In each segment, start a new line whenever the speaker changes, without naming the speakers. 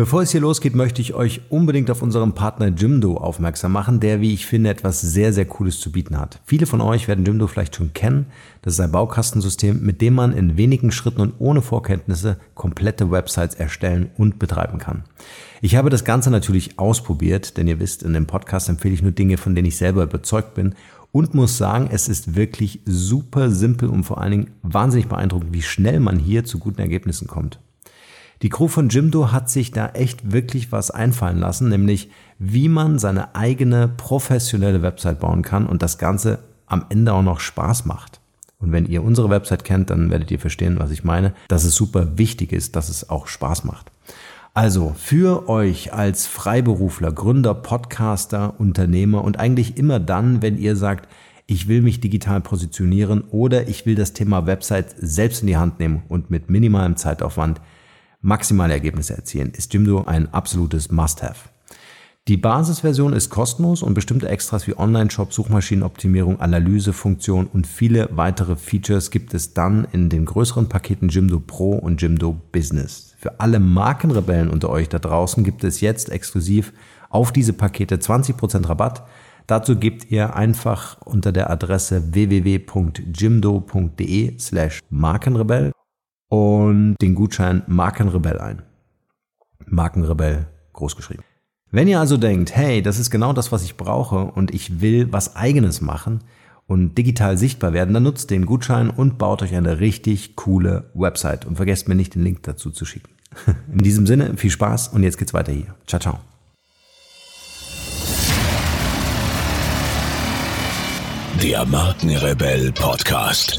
Bevor es hier losgeht, möchte ich euch unbedingt auf unseren Partner Jimdo aufmerksam machen, der, wie ich finde, etwas sehr, sehr Cooles zu bieten hat. Viele von euch werden Jimdo vielleicht schon kennen. Das ist ein Baukastensystem, mit dem man in wenigen Schritten und ohne Vorkenntnisse komplette Websites erstellen und betreiben kann. Ich habe das Ganze natürlich ausprobiert, denn ihr wisst, in dem Podcast empfehle ich nur Dinge, von denen ich selber überzeugt bin und muss sagen, es ist wirklich super simpel und vor allen Dingen wahnsinnig beeindruckend, wie schnell man hier zu guten Ergebnissen kommt. Die Crew von Jimdo hat sich da echt wirklich was einfallen lassen, nämlich wie man seine eigene professionelle Website bauen kann und das Ganze am Ende auch noch Spaß macht. Und wenn ihr unsere Website kennt, dann werdet ihr verstehen, was ich meine, dass es super wichtig ist, dass es auch Spaß macht. Also für euch als Freiberufler, Gründer, Podcaster, Unternehmer und eigentlich immer dann, wenn ihr sagt, ich will mich digital positionieren oder ich will das Thema Website selbst in die Hand nehmen und mit minimalem Zeitaufwand maximale Ergebnisse erzielen, ist Jimdo ein absolutes Must-Have. Die Basisversion ist kostenlos und bestimmte Extras wie Online-Shop, Suchmaschinenoptimierung, Analysefunktion und viele weitere Features gibt es dann in den größeren Paketen Jimdo Pro und Jimdo Business. Für alle Markenrebellen unter euch da draußen gibt es jetzt exklusiv auf diese Pakete 20% Rabatt. Dazu gebt ihr einfach unter der Adresse www.jimdo.de slash Markenrebell und den Gutschein Markenrebell ein. Markenrebell großgeschrieben. Wenn ihr also denkt, hey, das ist genau das, was ich brauche und ich will was eigenes machen und digital sichtbar werden, dann nutzt den Gutschein und baut euch eine richtig coole Website und vergesst mir nicht den Link dazu zu schicken. In diesem Sinne, viel Spaß und jetzt geht's weiter hier. Ciao, ciao.
Der Markenrebell Podcast.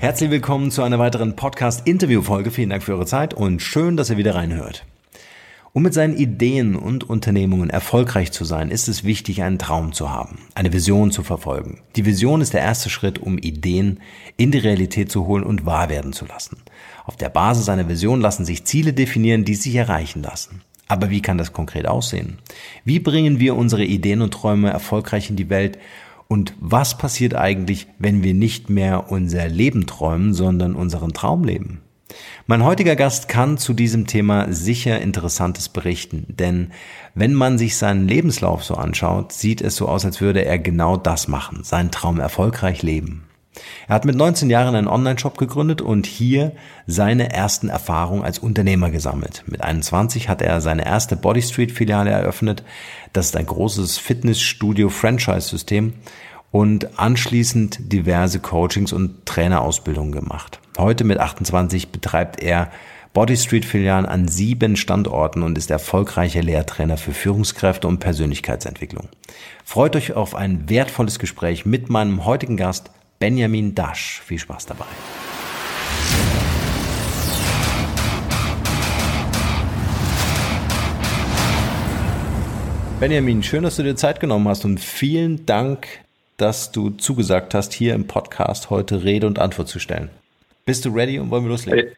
Herzlich willkommen zu einer weiteren Podcast-Interview-Folge. Vielen Dank für eure Zeit und schön, dass ihr wieder reinhört. Um mit seinen Ideen und Unternehmungen erfolgreich zu sein, ist es wichtig, einen Traum zu haben, eine Vision zu verfolgen. Die Vision ist der erste Schritt, um Ideen in die Realität zu holen und wahr werden zu lassen. Auf der Basis einer Vision lassen sich Ziele definieren, die sich erreichen lassen. Aber wie kann das konkret aussehen? Wie bringen wir unsere Ideen und Träume erfolgreich in die Welt und was passiert eigentlich, wenn wir nicht mehr unser Leben träumen, sondern unseren Traum leben? Mein heutiger Gast kann zu diesem Thema sicher Interessantes berichten, denn wenn man sich seinen Lebenslauf so anschaut, sieht es so aus, als würde er genau das machen, seinen Traum erfolgreich leben. Er hat mit 19 Jahren einen Online-Shop gegründet und hier seine ersten Erfahrungen als Unternehmer gesammelt. Mit 21 hat er seine erste Body Street Filiale eröffnet. Das ist ein großes Fitnessstudio-Franchise-System und anschließend diverse Coachings und Trainerausbildungen gemacht. Heute mit 28 betreibt er Body Street Filialen an sieben Standorten und ist erfolgreicher Lehrtrainer für Führungskräfte und Persönlichkeitsentwicklung. Freut euch auf ein wertvolles Gespräch mit meinem heutigen Gast Benjamin Dasch. Viel Spaß dabei. Benjamin, schön, dass du dir Zeit genommen hast und vielen Dank, dass du zugesagt hast, hier im Podcast heute Rede und Antwort zu stellen. Bist du ready und wollen wir loslegen?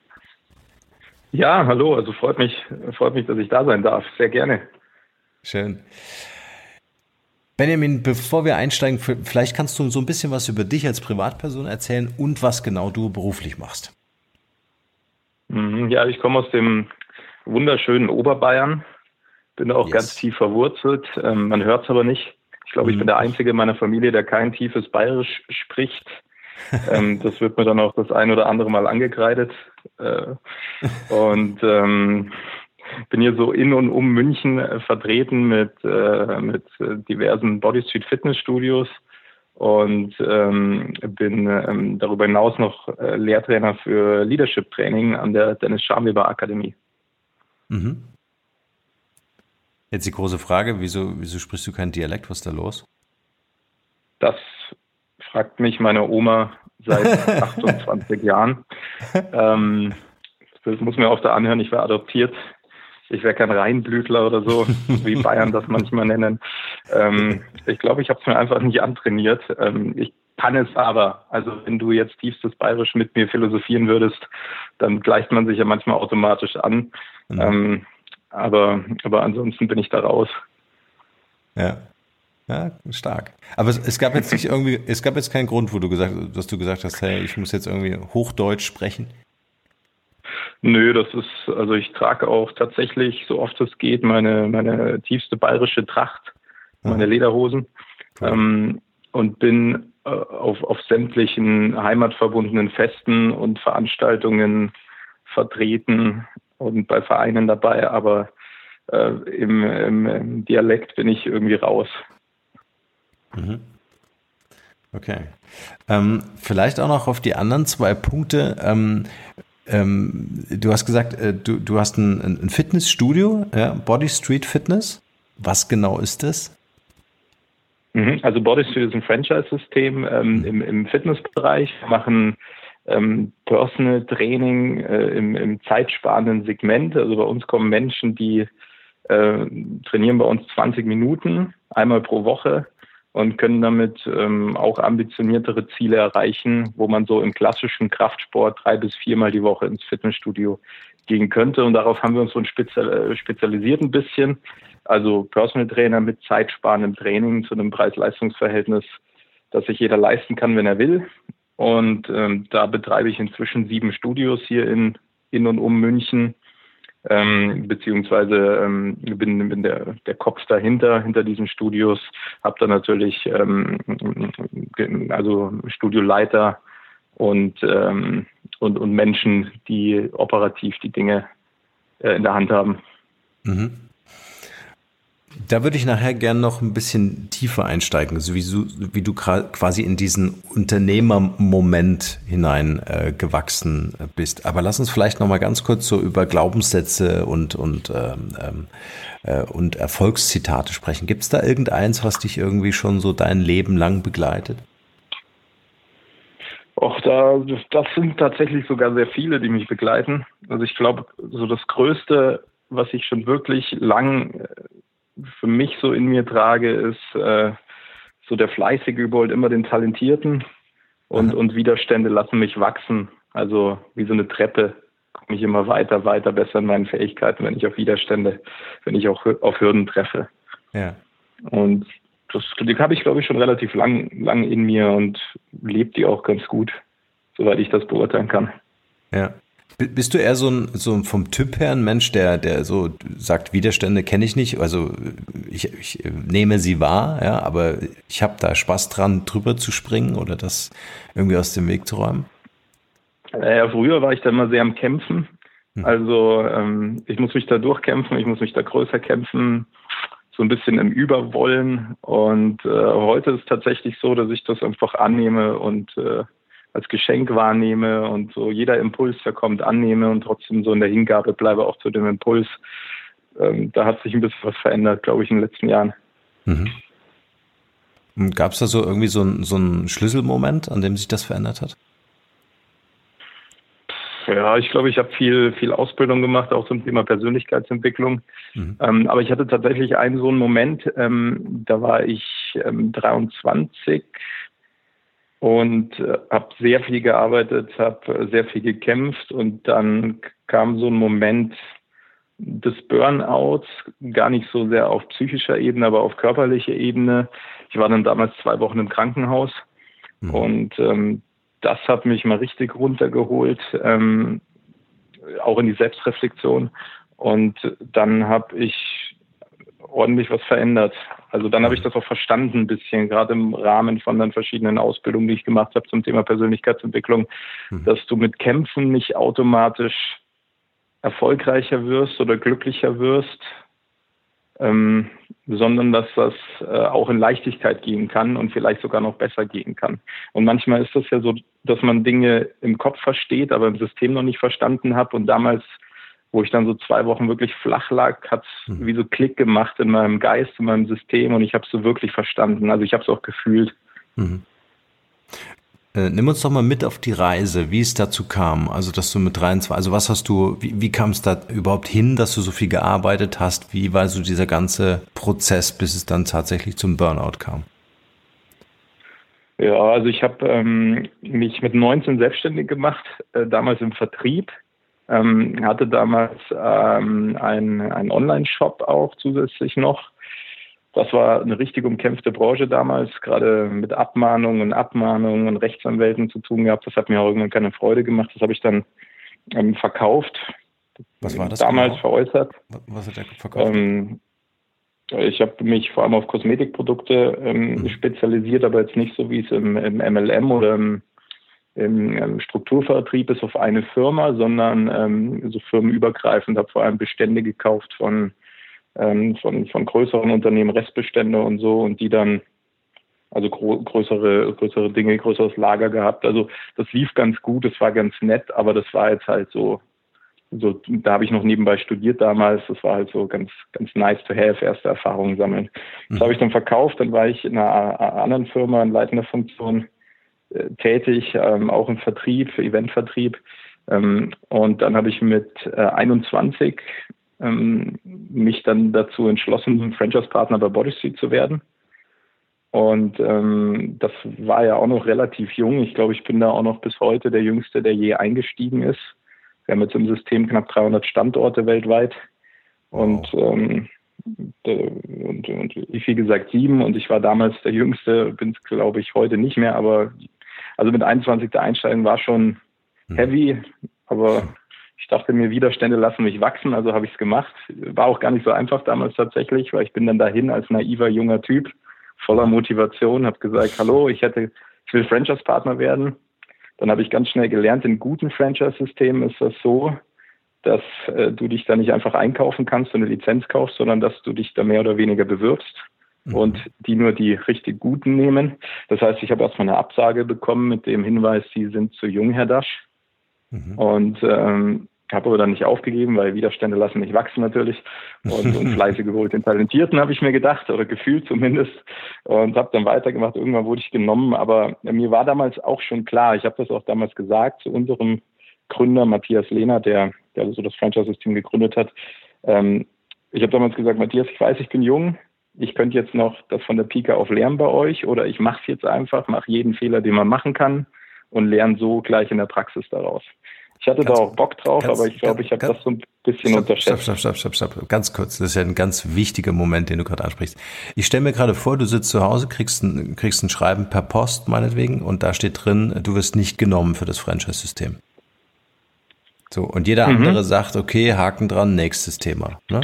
Ja, hallo, also freut mich, freut mich, dass ich da sein darf. Sehr gerne.
Schön. Benjamin, bevor wir einsteigen, vielleicht kannst du so ein bisschen was über dich als Privatperson erzählen und was genau du beruflich machst.
Mhm, ja, ich komme aus dem wunderschönen Oberbayern, bin auch yes. ganz tief verwurzelt. Ähm, man hört es aber nicht. Ich glaube, ich bin der mhm. Einzige in meiner Familie, der kein tiefes Bayerisch spricht. ähm, das wird mir dann auch das ein oder andere Mal angekreidet. Äh, und ähm, bin hier so in und um München äh, vertreten mit, äh, mit äh, diversen Body Street Fitnessstudios und ähm, bin ähm, darüber hinaus noch äh, Lehrtrainer für Leadership Training an der Dennis Schamweber Akademie.
Mhm. Jetzt die große Frage, wieso, wieso sprichst du keinen Dialekt? Was ist da los?
Das fragt mich meine Oma seit 28 Jahren. Ähm, das muss mir da anhören, ich war adoptiert ich wäre kein Reinblütler oder so, wie Bayern das manchmal nennen. Ähm, ich glaube, ich habe es mir einfach nicht antrainiert. Ähm, ich kann es aber. Also wenn du jetzt tiefstes Bayerisch mit mir philosophieren würdest, dann gleicht man sich ja manchmal automatisch an. Mhm. Ähm, aber, aber ansonsten bin ich da raus.
Ja. Ja, stark. Aber es, es, gab jetzt nicht irgendwie, es gab jetzt keinen Grund, wo du gesagt, dass du gesagt hast, hey, ich muss jetzt irgendwie Hochdeutsch sprechen.
Nö, das ist, also ich trage auch tatsächlich, so oft es geht, meine, meine tiefste bayerische Tracht, meine Lederhosen. Cool. Ähm, und bin äh, auf, auf sämtlichen heimatverbundenen Festen und Veranstaltungen vertreten und bei Vereinen dabei, aber äh, im, im, im, Dialekt bin ich irgendwie raus.
Mhm. Okay. Ähm, vielleicht auch noch auf die anderen zwei Punkte. Ähm, ähm, du hast gesagt, äh, du, du hast ein, ein Fitnessstudio, ja, Body Street Fitness. Was genau ist das?
Mhm. Also Body Street ist ein Franchise-System ähm, mhm. im, im Fitnessbereich. Wir machen ähm, Personal Training äh, im, im zeitsparenden Segment. Also bei uns kommen Menschen, die äh, trainieren bei uns 20 Minuten einmal pro Woche und können damit ähm, auch ambitioniertere Ziele erreichen, wo man so im klassischen Kraftsport drei bis viermal die Woche ins Fitnessstudio gehen könnte. Und darauf haben wir uns so ein spezial, spezialisiert ein bisschen. Also Personal Trainer mit zeitsparendem Training zu einem Preis-Leistungs-Verhältnis, das sich jeder leisten kann, wenn er will. Und ähm, da betreibe ich inzwischen sieben Studios hier in, in und um München ähm, beziehungsweise ähm, bin, bin der, der Kopf dahinter, hinter diesen Studios, habe da natürlich ähm, also Studioleiter und, ähm, und, und Menschen, die operativ die Dinge äh, in der Hand haben. Mhm.
Da würde ich nachher gerne noch ein bisschen tiefer einsteigen, so wie du, wie du quasi in diesen Unternehmermoment hinein äh, gewachsen bist. Aber lass uns vielleicht noch mal ganz kurz so über Glaubenssätze und und ähm, ähm äh, und Erfolgszitate sprechen. Gibt es da irgendeins, was dich irgendwie schon so dein Leben lang begleitet?
Och, da, das sind tatsächlich sogar sehr viele, die mich begleiten. Also ich glaube, so das Größte, was ich schon wirklich lang äh, für mich so in mir trage, ist äh, so der Fleißige überholt immer den Talentierten und, und Widerstände lassen mich wachsen. Also wie so eine Treppe komme ich immer weiter, weiter, besser in meinen Fähigkeiten, wenn ich auf Widerstände, wenn ich auch auf Hürden treffe. Ja. Und das, die habe ich, glaube ich, schon relativ lang, lang in mir und lebt die auch ganz gut, soweit ich das beurteilen kann.
Ja. Bist du eher so ein, so vom Typ her ein Mensch, der, der so sagt, Widerstände kenne ich nicht, also ich, ich nehme sie wahr, ja, aber ich habe da Spaß dran, drüber zu springen oder das irgendwie aus dem Weg zu räumen?
Ja, früher war ich da immer sehr am Kämpfen. Hm. Also ähm, ich muss mich da durchkämpfen, ich muss mich da größer kämpfen, so ein bisschen im Überwollen. Und äh, heute ist es tatsächlich so, dass ich das einfach annehme und äh, als Geschenk wahrnehme und so jeder Impuls, der kommt, annehme und trotzdem so in der Hingabe bleibe auch zu dem Impuls. Ähm, da hat sich ein bisschen was verändert, glaube ich, in den letzten Jahren. Mhm.
Gab es da so irgendwie so, ein, so einen Schlüsselmoment, an dem sich das verändert hat?
Ja, ich glaube, ich habe viel, viel Ausbildung gemacht, auch zum Thema Persönlichkeitsentwicklung. Mhm. Ähm, aber ich hatte tatsächlich einen so einen Moment, ähm, da war ich ähm, 23, und äh, habe sehr viel gearbeitet, habe sehr viel gekämpft und dann kam so ein Moment des Burnouts, gar nicht so sehr auf psychischer Ebene, aber auf körperlicher Ebene. Ich war dann damals zwei Wochen im Krankenhaus mhm. und ähm, das hat mich mal richtig runtergeholt, ähm, auch in die Selbstreflexion. Und dann habe ich ordentlich was verändert. Also dann habe ich das auch verstanden ein bisschen, gerade im Rahmen von den verschiedenen Ausbildungen, die ich gemacht habe zum Thema Persönlichkeitsentwicklung, mhm. dass du mit Kämpfen nicht automatisch erfolgreicher wirst oder glücklicher wirst, ähm, sondern dass das äh, auch in Leichtigkeit gehen kann und vielleicht sogar noch besser gehen kann. Und manchmal ist das ja so, dass man Dinge im Kopf versteht, aber im System noch nicht verstanden hat und damals wo ich dann so zwei Wochen wirklich flach lag, hat es mhm. wie so Klick gemacht in meinem Geist, in meinem System und ich habe es so wirklich verstanden. Also ich habe es auch gefühlt. Mhm.
Äh, nimm uns doch mal mit auf die Reise, wie es dazu kam. Also, dass du mit 23, also was hast du, wie, wie kam es da überhaupt hin, dass du so viel gearbeitet hast? Wie war so dieser ganze Prozess, bis es dann tatsächlich zum Burnout kam?
Ja, also ich habe ähm, mich mit 19 selbstständig gemacht, äh, damals im Vertrieb. Ähm, hatte damals ähm, einen Online-Shop auch zusätzlich noch das war eine richtig umkämpfte Branche damals, gerade mit Abmahnungen und Abmahnungen und Rechtsanwälten zu tun gehabt. Das hat mir auch irgendwann keine Freude gemacht. Das habe ich dann ähm, verkauft.
Was war das?
Damals genau? veräußert.
Was hat er verkauft? Ähm,
ich habe mich vor allem auf Kosmetikprodukte ähm, mhm. spezialisiert, aber jetzt nicht so, wie es im, im MLM oder im, im, Strukturvertrieb ist auf eine Firma, sondern ähm, so firmenübergreifend, habe vor allem Bestände gekauft von ähm, von, von größeren Unternehmen Restbestände und so und die dann also größere, größere Dinge, größeres Lager gehabt. Also das lief ganz gut, es war ganz nett, aber das war jetzt halt so, so da habe ich noch nebenbei studiert damals, das war halt so ganz, ganz nice to have, erste Erfahrungen sammeln. Das mhm. habe ich dann verkauft, dann war ich in einer anderen Firma in leitender Funktion tätig, ähm, auch im Vertrieb, Eventvertrieb. Ähm, und dann habe ich mit äh, 21 ähm, mich dann dazu entschlossen, Franchise-Partner bei Bodysuit zu werden. Und ähm, das war ja auch noch relativ jung. Ich glaube, ich bin da auch noch bis heute der Jüngste, der je eingestiegen ist. Wir haben jetzt im System knapp 300 Standorte weltweit. Und, ähm, und, und ich, wie gesagt, sieben. Und ich war damals der Jüngste, bin es, glaube ich, heute nicht mehr. Aber also mit 21 der Einsteigen war schon hm. heavy. Aber ich dachte mir, Widerstände lassen mich wachsen, also habe ich es gemacht. War auch gar nicht so einfach damals tatsächlich, weil ich bin dann dahin als naiver junger Typ, voller Motivation, habe gesagt, hallo, ich hätte, ich will Franchise-Partner werden. Dann habe ich ganz schnell gelernt, in guten Franchise-Systemen ist das so, dass äh, du dich da nicht einfach einkaufen kannst und eine Lizenz kaufst, sondern dass du dich da mehr oder weniger bewirbst mhm. und die nur die richtig guten nehmen. Das heißt, ich habe erstmal eine Absage bekommen mit dem Hinweis, Sie sind zu jung, Herr Dasch. Mhm. Und ähm, habe aber dann nicht aufgegeben, weil Widerstände lassen nicht wachsen natürlich. Und, und fleißig geholt den Talentierten, habe ich mir gedacht, oder gefühlt zumindest. Und habe dann weitergemacht. Irgendwann wurde ich genommen. Aber mir war damals auch schon klar, ich habe das auch damals gesagt zu unserem Gründer Matthias Lehner, der, der so das Franchise-System gegründet hat. Ähm, ich habe damals gesagt, Matthias, ich weiß, ich bin jung. Ich könnte jetzt noch das von der Pika auf lernen bei euch oder ich mache es jetzt einfach, mache jeden Fehler, den man machen kann und lerne so gleich in der Praxis daraus. Ich hatte ganz, da auch Bock drauf, ganz, aber ich glaube, ich habe das so ein bisschen stopp, unterschätzt.
Stopp, stopp, stopp, stopp, stopp. Ganz kurz, das ist ja ein ganz wichtiger Moment, den du gerade ansprichst. Ich stelle mir gerade vor, du sitzt zu Hause, kriegst ein, kriegst ein Schreiben per Post meinetwegen und da steht drin, du wirst nicht genommen für das Franchise-System. So, und jeder mhm. andere sagt, okay, Haken dran, nächstes Thema. Ne?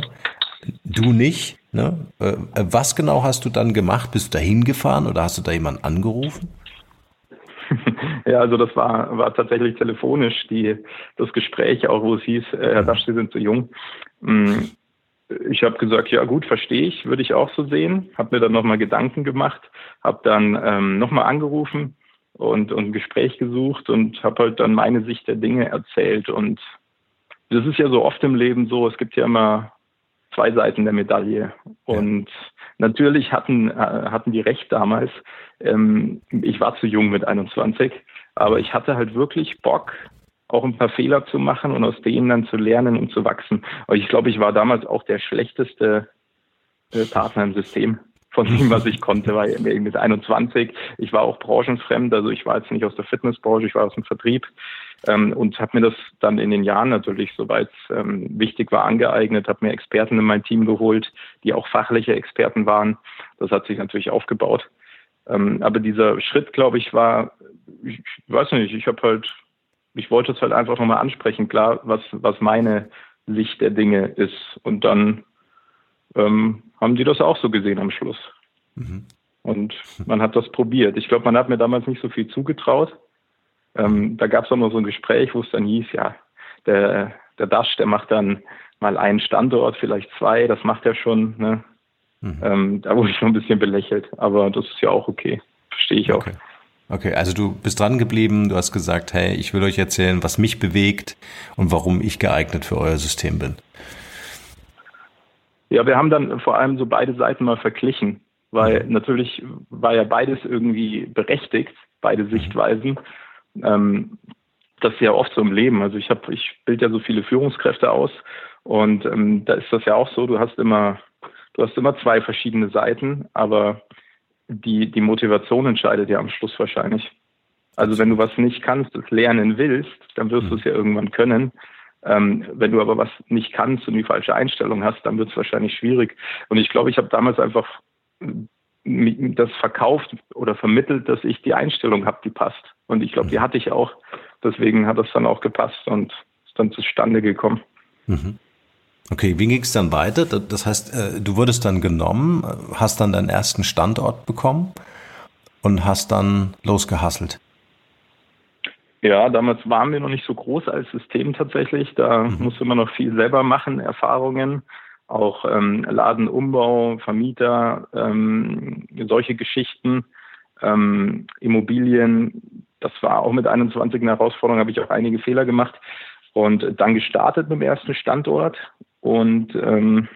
Du nicht. Ne? Äh, was genau hast du dann gemacht? Bist du da hingefahren oder hast du da jemanden angerufen?
Ja, also das war, war tatsächlich telefonisch die, das Gespräch, auch wo es hieß, äh, Herr Dasch, Sie sind zu jung. Mm, ich habe gesagt, ja gut, verstehe ich, würde ich auch so sehen. Habe mir dann nochmal Gedanken gemacht, habe dann ähm, nochmal angerufen und, und ein Gespräch gesucht und habe halt dann meine Sicht der Dinge erzählt. Und das ist ja so oft im Leben so, es gibt ja immer zwei Seiten der Medaille. Und ja. natürlich hatten, äh, hatten die recht damals. Ähm, ich war zu jung mit 21, aber ich hatte halt wirklich Bock, auch ein paar Fehler zu machen und aus denen dann zu lernen und zu wachsen. Aber ich glaube, ich war damals auch der schlechteste äh, Partner im System von dem, was ich konnte, weil mit 21, ich war auch branchenfremd, also ich war jetzt nicht aus der Fitnessbranche, ich war aus dem Vertrieb ähm, und habe mir das dann in den Jahren natürlich, soweit es ähm, wichtig war, angeeignet, habe mir Experten in mein Team geholt, die auch fachliche Experten waren. Das hat sich natürlich aufgebaut. Ähm, aber dieser Schritt, glaube ich, war, ich, weiß nicht, ich habe halt, ich wollte es halt einfach nochmal ansprechen, klar, was, was meine Sicht der Dinge ist. Und dann ähm, haben die das auch so gesehen am Schluss. Mhm. Und man hat das probiert. Ich glaube, man hat mir damals nicht so viel zugetraut. Ähm, da gab es auch noch so ein Gespräch, wo es dann hieß, ja, der, der Dash, der macht dann mal einen Standort, vielleicht zwei, das macht er schon. Ne? Mhm. Ähm, da wurde ich noch ein bisschen belächelt, aber das ist ja auch okay. Verstehe ich auch.
Okay. Okay, also du bist dran geblieben, du hast gesagt, hey, ich will euch erzählen, was mich bewegt und warum ich geeignet für euer System bin.
Ja, wir haben dann vor allem so beide Seiten mal verglichen, weil mhm. natürlich war ja beides irgendwie berechtigt. beide mhm. Sichtweisen. Ähm, das ist ja oft so im Leben. Also ich habe, ich bilde ja so viele Führungskräfte aus und ähm, da ist das ja auch so. Du hast immer, du hast immer zwei verschiedene Seiten, aber die die Motivation entscheidet ja am Schluss wahrscheinlich. Also wenn du was nicht kannst, es lernen willst, dann wirst du es ja irgendwann können. Ähm, wenn du aber was nicht kannst und die falsche Einstellung hast, dann wird es wahrscheinlich schwierig. Und ich glaube, ich habe damals einfach das verkauft oder vermittelt, dass ich die Einstellung habe, die passt. Und ich glaube, die mhm. hatte ich auch. Deswegen hat das dann auch gepasst und ist dann zustande gekommen.
Mhm. Okay, wie ging es dann weiter? Das heißt, äh, du wurdest dann genommen, hast dann deinen ersten Standort bekommen und hast dann losgehasselt.
Ja, damals waren wir noch nicht so groß als System tatsächlich. Da mhm. musste man noch viel selber machen, Erfahrungen, auch ähm, Ladenumbau, Vermieter, ähm, solche Geschichten, ähm, Immobilien. Das war auch mit 21 eine Herausforderung, habe ich auch einige Fehler gemacht und dann gestartet mit dem ersten Standort und ähm,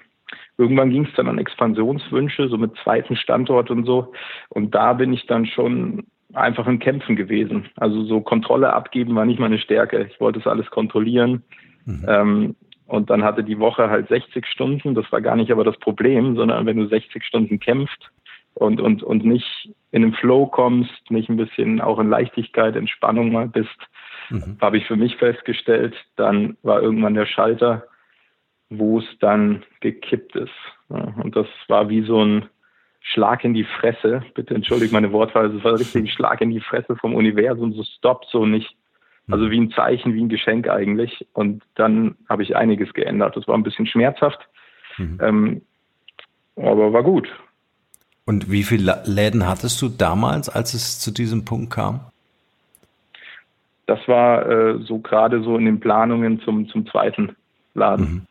irgendwann ging es dann an Expansionswünsche, so mit zweiten Standort und so. Und da bin ich dann schon einfach in Kämpfen gewesen. Also so Kontrolle abgeben war nicht meine Stärke. Ich wollte es alles kontrollieren. Mhm. Und dann hatte die Woche halt 60 Stunden. Das war gar nicht aber das Problem, sondern wenn du 60 Stunden kämpft und, und, und nicht in den Flow kommst, nicht ein bisschen auch in Leichtigkeit, Entspannung mal bist, mhm. habe ich für mich festgestellt, dann war irgendwann der Schalter, wo es dann gekippt ist. Und das war wie so ein Schlag in die Fresse. Bitte entschuldigt meine Wortwahl. Es war richtig ein Schlag in die Fresse vom Universum. So stoppt so nicht. Also wie ein Zeichen, wie ein Geschenk eigentlich. Und dann habe ich einiges geändert. Das war ein bisschen schmerzhaft, mhm. ähm, aber war gut.
Und wie viele Läden hattest du damals, als es zu diesem Punkt kam?
Das war äh, so gerade so in den Planungen zum, zum zweiten Laden. Mhm.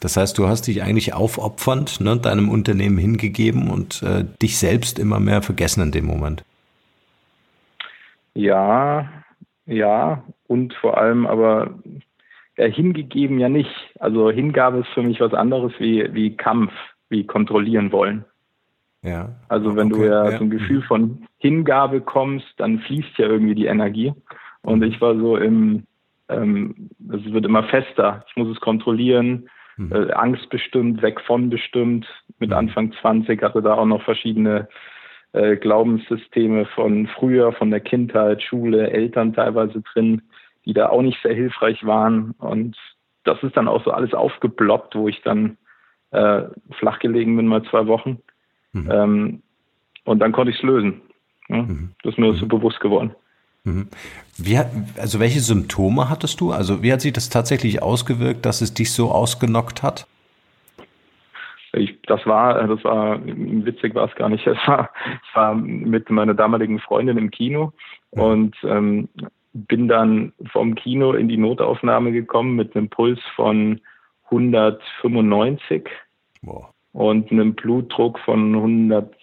Das heißt, du hast dich eigentlich aufopfernd ne, deinem Unternehmen hingegeben und äh, dich selbst immer mehr vergessen in dem Moment.
Ja, ja, und vor allem aber ja, hingegeben ja nicht. Also Hingabe ist für mich was anderes wie, wie Kampf, wie kontrollieren wollen. Ja. Also wenn okay, du ja, ja zum Gefühl mhm. von Hingabe kommst, dann fließt ja irgendwie die Energie. Und mhm. ich war so im, ähm, es wird immer fester. Ich muss es kontrollieren, mhm. äh, Angst bestimmt, weg von bestimmt. Mit mhm. Anfang 20 hatte da auch noch verschiedene äh, Glaubenssysteme von früher, von der Kindheit, Schule, Eltern teilweise drin, die da auch nicht sehr hilfreich waren. Und das ist dann auch so alles aufgeploppt, wo ich dann äh, flach gelegen bin, mal zwei Wochen. Mhm. Ähm, und dann konnte ich es lösen. Ja? Mhm. Das ist mir mhm. so bewusst geworden.
Mhm. Wie, also welche Symptome hattest du? Also wie hat sich das tatsächlich ausgewirkt, dass es dich so ausgenockt hat?
Ich, das war, das war witzig war es gar nicht. Es war, ich war mit meiner damaligen Freundin im Kino mhm. und ähm, bin dann vom Kino in die Notaufnahme gekommen mit einem Puls von 195 wow. und einem Blutdruck von 100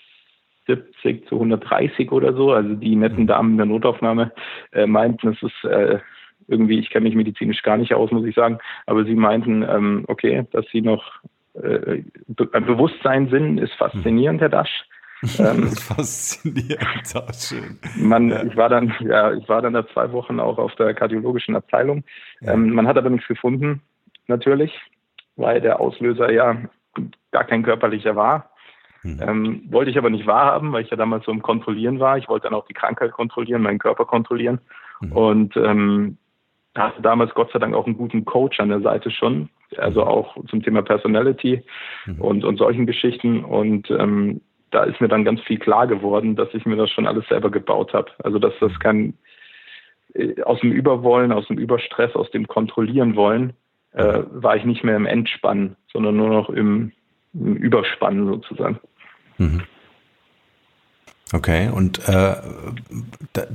170 zu 130 oder so. Also die netten Damen in der Notaufnahme äh, meinten, es ist äh, irgendwie, ich kenne mich medizinisch gar nicht aus, muss ich sagen, aber sie meinten, ähm, okay, dass sie noch äh, ein Bewusstsein sind, ist faszinierend, Herr Dasch. Ähm, faszinierend, auch schön. Man, ja. ich war dann, ja, ich war dann da zwei Wochen auch auf der kardiologischen Abteilung. Ja. Ähm, man hat aber nichts gefunden, natürlich, weil der Auslöser ja gar kein körperlicher war. Mhm. Ähm, wollte ich aber nicht wahrhaben, weil ich ja damals so im Kontrollieren war. Ich wollte dann auch die Krankheit kontrollieren, meinen Körper kontrollieren. Mhm. Und ähm, hatte damals Gott sei Dank auch einen guten Coach an der Seite schon, also auch zum Thema Personality mhm. und, und solchen Geschichten. Und ähm, da ist mir dann ganz viel klar geworden, dass ich mir das schon alles selber gebaut habe. Also dass das mhm. kein äh, aus dem Überwollen, aus dem Überstress, aus dem Kontrollieren wollen, äh, mhm. war ich nicht mehr im Entspannen, sondern nur noch im, im Überspannen sozusagen. Mhm.
Okay, und äh,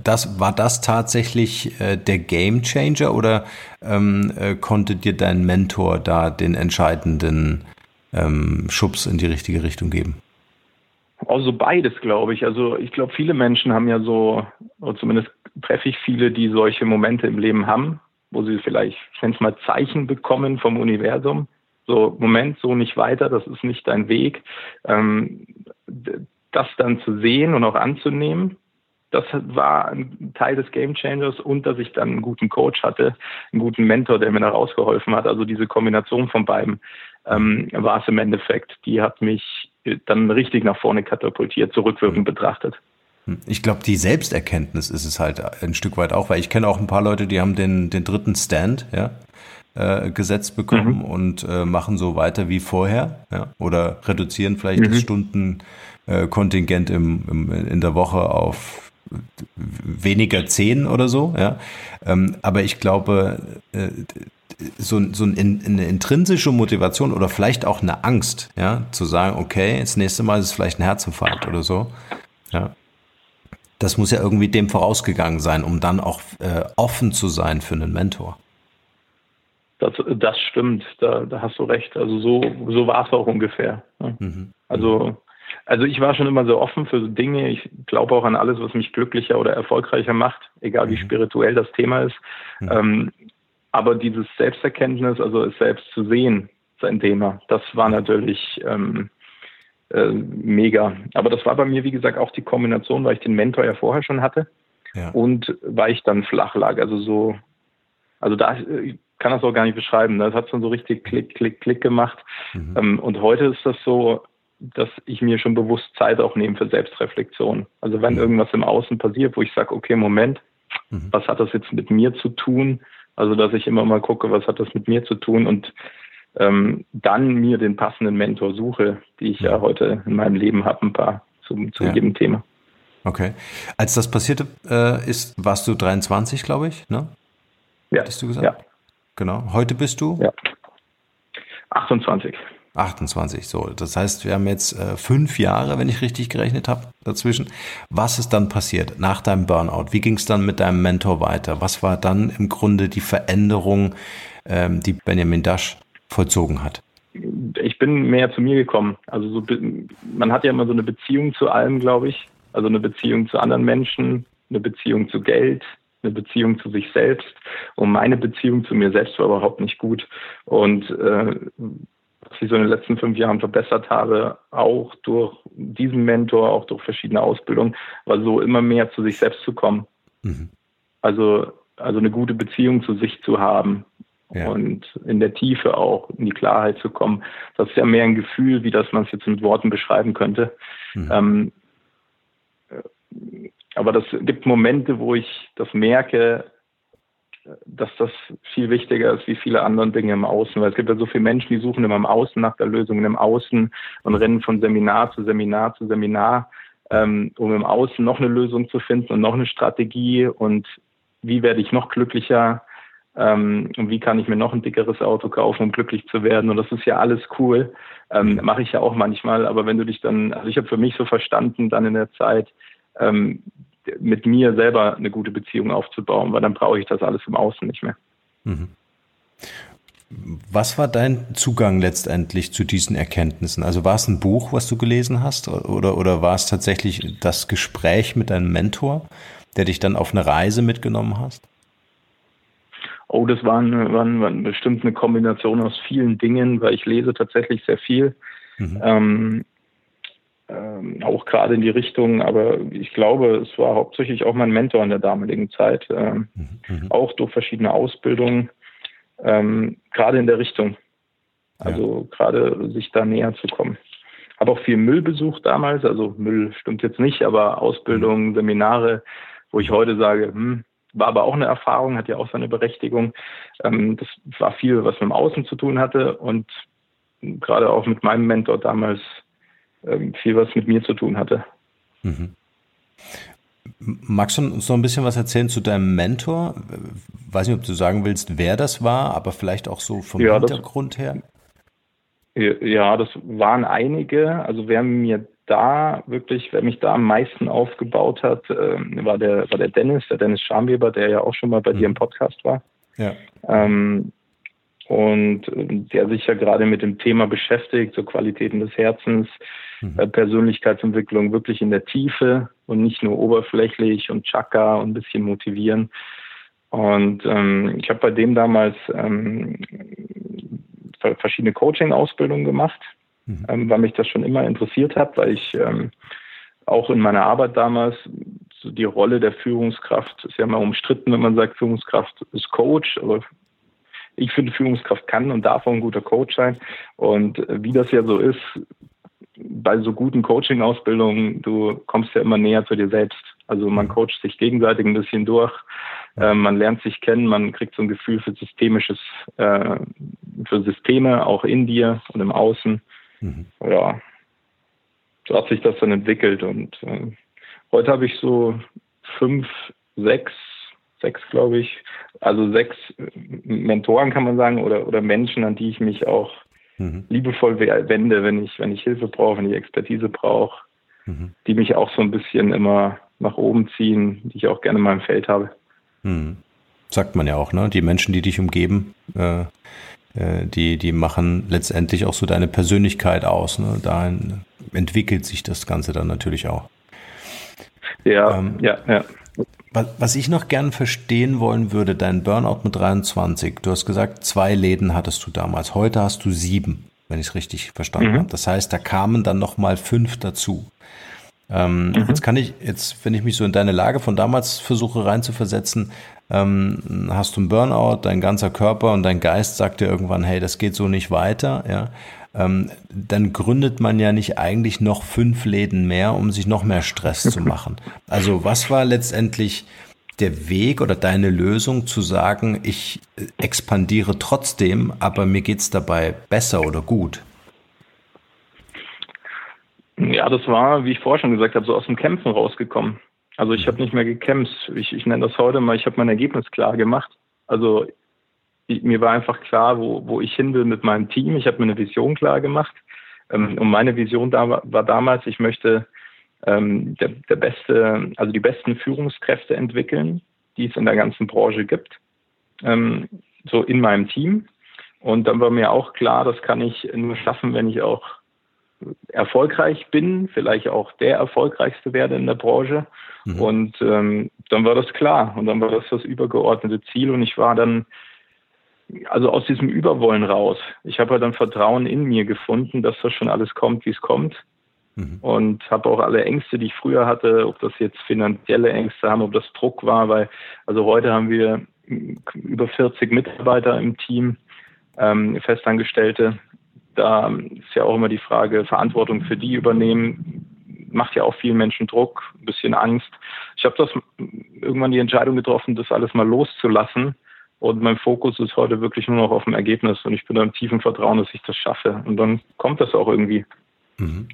das war das tatsächlich äh, der Game Changer oder ähm, äh, konnte dir dein Mentor da den entscheidenden ähm, Schubs in die richtige Richtung geben?
Also beides, glaube ich. Also ich glaube, viele Menschen haben ja so, oder zumindest treffe ich viele, die solche Momente im Leben haben, wo sie vielleicht, ich nenne es mal, Zeichen bekommen vom Universum. So, Moment, so nicht weiter, das ist nicht dein Weg. Ähm, das dann zu sehen und auch anzunehmen, das war ein Teil des Game Changers und dass ich dann einen guten Coach hatte, einen guten Mentor, der mir da rausgeholfen hat. Also diese Kombination von beiden ähm, war es im Endeffekt. Die hat mich dann richtig nach vorne katapultiert, zurückwirkend mhm. betrachtet.
Hm. Ich glaube, die Selbsterkenntnis ist es halt ein Stück weit auch, weil ich kenne auch ein paar Leute, die haben den, den dritten Stand, ja, äh, gesetzt bekommen mhm. und äh, machen so weiter wie vorher, ja, oder reduzieren vielleicht mhm. das Stundenkontingent im, im, in der Woche auf weniger zehn oder so, ja. Ähm, aber ich glaube, äh, so, so ein, eine intrinsische Motivation oder vielleicht auch eine Angst, ja, zu sagen, okay, das nächste Mal ist es vielleicht ein Herzinfarkt oder so, ja. Das muss ja irgendwie dem vorausgegangen sein, um dann auch äh, offen zu sein für einen Mentor.
Das, das stimmt, da, da hast du recht. Also so, so war es auch ungefähr. Ne? Mhm. Also also ich war schon immer so offen für so Dinge. Ich glaube auch an alles, was mich glücklicher oder erfolgreicher macht, egal wie mhm. spirituell das Thema ist. Mhm. Ähm, aber dieses Selbsterkenntnis, also es selbst zu sehen, sein Thema, das war natürlich ähm, äh, mega. Aber das war bei mir, wie gesagt, auch die Kombination, weil ich den Mentor ja vorher schon hatte ja. und weil ich dann flach lag. Also so, also da, kann das auch gar nicht beschreiben. Das hat schon so richtig Klick, Klick, Klick gemacht. Mhm. Ähm, und heute ist das so, dass ich mir schon bewusst Zeit auch nehme für Selbstreflexion. Also wenn mhm. irgendwas im Außen passiert, wo ich sage, okay, Moment, mhm. was hat das jetzt mit mir zu tun? Also dass ich immer mal gucke, was hat das mit mir zu tun und ähm, dann mir den passenden Mentor suche, die ich ja, ja heute in meinem Leben habe, ein paar zu, zu ja. jedem Thema.
Okay. Als das passierte äh, ist, warst du 23, glaube ich, ne?
Ja. Hattest du gesagt? Ja.
Genau. Heute bist du?
Ja. 28.
28, so. Das heißt, wir haben jetzt äh, fünf Jahre, wenn ich richtig gerechnet habe, dazwischen. Was ist dann passiert nach deinem Burnout? Wie ging es dann mit deinem Mentor weiter? Was war dann im Grunde die Veränderung, ähm, die Benjamin Dasch vollzogen hat?
Ich bin mehr zu mir gekommen. Also so, man hat ja immer so eine Beziehung zu allem, glaube ich. Also eine Beziehung zu anderen Menschen, eine Beziehung zu Geld, eine Beziehung zu sich selbst. Und meine Beziehung zu mir selbst war überhaupt nicht gut. Und äh, was ich so in den letzten fünf Jahren verbessert habe, auch durch diesen Mentor, auch durch verschiedene Ausbildungen, war so immer mehr zu sich selbst zu kommen. Mhm. Also, also eine gute Beziehung zu sich zu haben ja. und in der Tiefe auch in die Klarheit zu kommen. Das ist ja mehr ein Gefühl, wie das man es jetzt mit Worten beschreiben könnte. Mhm. Ähm, aber das gibt Momente, wo ich das merke, dass das viel wichtiger ist wie viele andere Dinge im Außen. Weil es gibt ja so viele Menschen, die suchen immer im Außen nach der Lösung, im Außen und rennen von Seminar zu Seminar zu Seminar, ähm, um im Außen noch eine Lösung zu finden und noch eine Strategie und wie werde ich noch glücklicher ähm, und wie kann ich mir noch ein dickeres Auto kaufen, um glücklich zu werden. Und das ist ja alles cool, ähm, mache ich ja auch manchmal. Aber wenn du dich dann, also ich habe für mich so verstanden dann in der Zeit, ähm, mit mir selber eine gute Beziehung aufzubauen, weil dann brauche ich das alles im Außen nicht mehr. Mhm.
Was war dein Zugang letztendlich zu diesen Erkenntnissen? Also war es ein Buch, was du gelesen hast, oder, oder war es tatsächlich das Gespräch mit deinem Mentor, der dich dann auf eine Reise mitgenommen hast?
Oh, das war, eine, war, war bestimmt eine Kombination aus vielen Dingen, weil ich lese tatsächlich sehr viel. Mhm. Ähm, ähm, auch gerade in die Richtung, aber ich glaube, es war hauptsächlich auch mein Mentor in der damaligen Zeit, ähm, mhm. auch durch verschiedene Ausbildungen, ähm, gerade in der Richtung. Also ja. gerade sich da näher zu kommen. Habe auch viel Müll besucht damals, also Müll stimmt jetzt nicht, aber Ausbildungen, mhm. Seminare, wo ich heute sage, hm, war aber auch eine Erfahrung, hat ja auch seine Berechtigung. Ähm, das war viel, was mit dem Außen zu tun hatte und gerade auch mit meinem Mentor damals viel was mit mir zu tun hatte. Mhm.
Magst du uns noch ein bisschen was erzählen zu deinem Mentor? Weiß nicht, ob du sagen willst, wer das war, aber vielleicht auch so vom ja, Hintergrund
das, her. Ja, das waren einige. Also wer mir da wirklich, wer mich da am meisten aufgebaut hat, ähm, war der war der Dennis, der Dennis Schamweber, der ja auch schon mal bei mhm. dir im Podcast war. Ja. Ähm, und äh, der sich ja gerade mit dem Thema beschäftigt, so Qualitäten des Herzens, mhm. Äh, Persönlichkeitsentwicklung wirklich in der Tiefe und nicht nur oberflächlich und Chaka und ein bisschen motivieren. Und ähm, ich habe bei dem damals ähm, verschiedene Coaching-Ausbildungen gemacht, mhm. ähm, weil mich das schon immer interessiert hat, weil ich ähm, auch in meiner Arbeit damals so die Rolle der Führungskraft ist ja mal umstritten, wenn man sagt, Führungskraft ist Coach, aber ich finde, Führungskraft kann und darf auch ein guter Coach sein. Und wie das ja so ist, bei so guten Coaching-Ausbildungen, du kommst ja immer näher zu dir selbst. Also man mhm. coacht sich gegenseitig ein bisschen durch, äh, man lernt sich kennen, man kriegt so ein Gefühl für systemisches, äh, für Systeme auch in dir und im Außen. Mhm. Ja, so hat sich das dann entwickelt und äh, heute habe ich so fünf, sechs, sechs glaube ich, also sechs Mentoren kann man sagen oder oder Menschen, an die ich mich auch mhm. liebevoll wende, wenn ich wenn ich Hilfe brauche, wenn ich Expertise brauche, mhm. die mich auch so ein bisschen immer nach oben ziehen, die ich auch gerne in meinem Feld habe.
Mhm. Sagt man ja auch, ne? Die Menschen, die dich umgeben, äh, äh, die, die machen letztendlich auch so deine Persönlichkeit aus. Ne? Dahin entwickelt sich das Ganze dann natürlich auch.
Ja, ähm, ja, ja.
Was ich noch gern verstehen wollen würde, dein Burnout mit 23. Du hast gesagt, zwei Läden hattest du damals. Heute hast du sieben, wenn ich es richtig verstanden mhm. habe. Das heißt, da kamen dann noch mal fünf dazu. Ähm, mhm. Jetzt kann ich, jetzt, wenn ich mich so in deine Lage von damals versuche reinzuversetzen, ähm, hast du einen Burnout, dein ganzer Körper und dein Geist sagt dir irgendwann, hey, das geht so nicht weiter, ja. Ähm, dann gründet man ja nicht eigentlich noch fünf Läden mehr, um sich noch mehr Stress zu machen. Also was war letztendlich der Weg oder deine Lösung zu sagen, ich expandiere trotzdem, aber mir geht's dabei besser oder gut?
Ja, das war, wie ich vorher schon gesagt habe, so aus dem Kämpfen rausgekommen. Also ich habe nicht mehr gekämpft. Ich, ich nenne das heute mal, ich habe mein Ergebnis klar gemacht. Also ich, mir war einfach klar, wo, wo ich hin will mit meinem Team. Ich habe mir eine Vision klar gemacht. Ähm, und meine Vision da war, war damals, ich möchte ähm, der, der beste, also die besten Führungskräfte entwickeln, die es in der ganzen Branche gibt. Ähm, so in meinem Team. Und dann war mir auch klar, das kann ich nur schaffen, wenn ich auch erfolgreich bin, vielleicht auch der erfolgreichste werde in der Branche. Mhm. Und ähm, dann war das klar und dann war das das übergeordnete Ziel und ich war dann also aus diesem Überwollen raus. Ich habe halt dann Vertrauen in mir gefunden, dass das schon alles kommt, wie es kommt. Mhm. Und habe auch alle Ängste, die ich früher hatte, ob das jetzt finanzielle Ängste haben, ob das Druck war, weil also heute haben wir über 40 Mitarbeiter im Team, ähm, Festangestellte, da ist ja auch immer die Frage, Verantwortung für die übernehmen, macht ja auch vielen Menschen Druck, ein bisschen Angst. Ich habe das irgendwann die Entscheidung getroffen, das alles mal loszulassen. Und mein Fokus ist heute wirklich nur noch auf dem Ergebnis. Und ich bin da im tiefen Vertrauen, dass ich das schaffe. Und dann kommt das auch irgendwie. Mhm.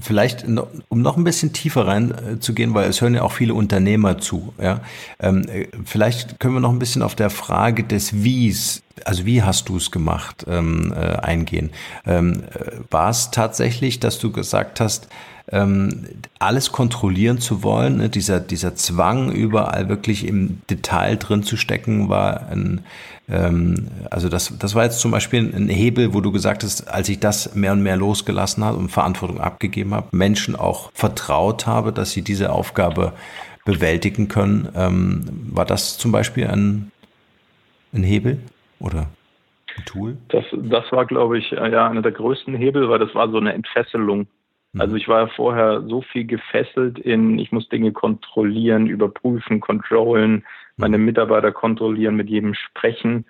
Vielleicht, um noch ein bisschen tiefer reinzugehen, weil es hören ja auch viele Unternehmer zu. Ja? Ähm, vielleicht können wir noch ein bisschen auf der Frage des Wies, also wie hast du es gemacht, ähm, äh, eingehen. Ähm, äh, War es tatsächlich, dass du gesagt hast, ähm, alles kontrollieren zu wollen. Ne? Dieser, dieser Zwang, überall wirklich im Detail drin zu stecken, war ein, ähm, also das, das war jetzt zum Beispiel ein Hebel, wo du gesagt hast, als ich das mehr und mehr losgelassen habe und Verantwortung abgegeben habe, Menschen auch vertraut habe, dass sie diese Aufgabe bewältigen können. Ähm, war das zum Beispiel ein, ein Hebel oder ein Tool?
Das, das war, glaube ich, ja, einer der größten Hebel, weil das war so eine Entfesselung. Mhm. Also ich war ja vorher so viel gefesselt in, ich muss Dinge kontrollieren, überprüfen, controllen, meine mhm. Mitarbeiter kontrollieren, mit jedem sprechen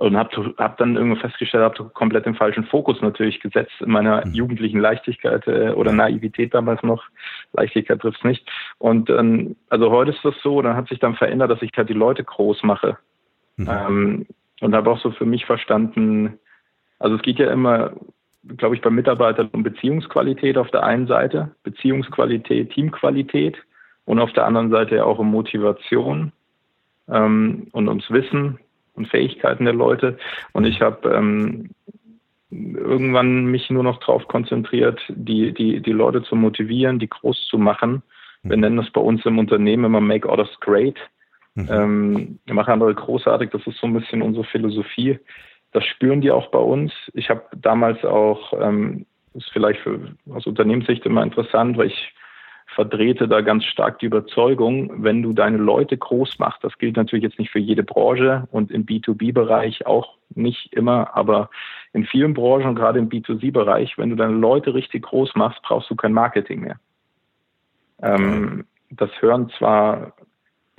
und habe hab dann irgendwann festgestellt, habe komplett den falschen Fokus natürlich gesetzt in meiner mhm. jugendlichen Leichtigkeit äh, oder Naivität damals noch. Leichtigkeit trifft es nicht. Und ähm, also heute ist das so, dann hat sich dann verändert, dass ich halt die Leute groß mache. Mhm. Ähm, und habe auch so für mich verstanden, also es geht ja immer glaube ich, bei Mitarbeitern um Beziehungsqualität auf der einen Seite, Beziehungsqualität, Teamqualität und auf der anderen Seite auch um Motivation ähm, und ums Wissen und Fähigkeiten der Leute. Und ich habe ähm, irgendwann mich nur noch darauf konzentriert, die, die, die Leute zu motivieren, die groß zu machen. Wir mhm. nennen das bei uns im Unternehmen immer Make Orders Great. Mhm. Ähm, wir machen andere großartig, das ist so ein bisschen unsere Philosophie. Das spüren die auch bei uns. Ich habe damals auch, ähm, ist vielleicht für, aus Unternehmenssicht immer interessant, weil ich verdrehte da ganz stark die Überzeugung, wenn du deine Leute groß machst, das gilt natürlich jetzt nicht für jede Branche und im B2B-Bereich auch nicht immer, aber in vielen Branchen, gerade im B2C-Bereich, wenn du deine Leute richtig groß machst, brauchst du kein Marketing mehr. Ähm, das hören zwar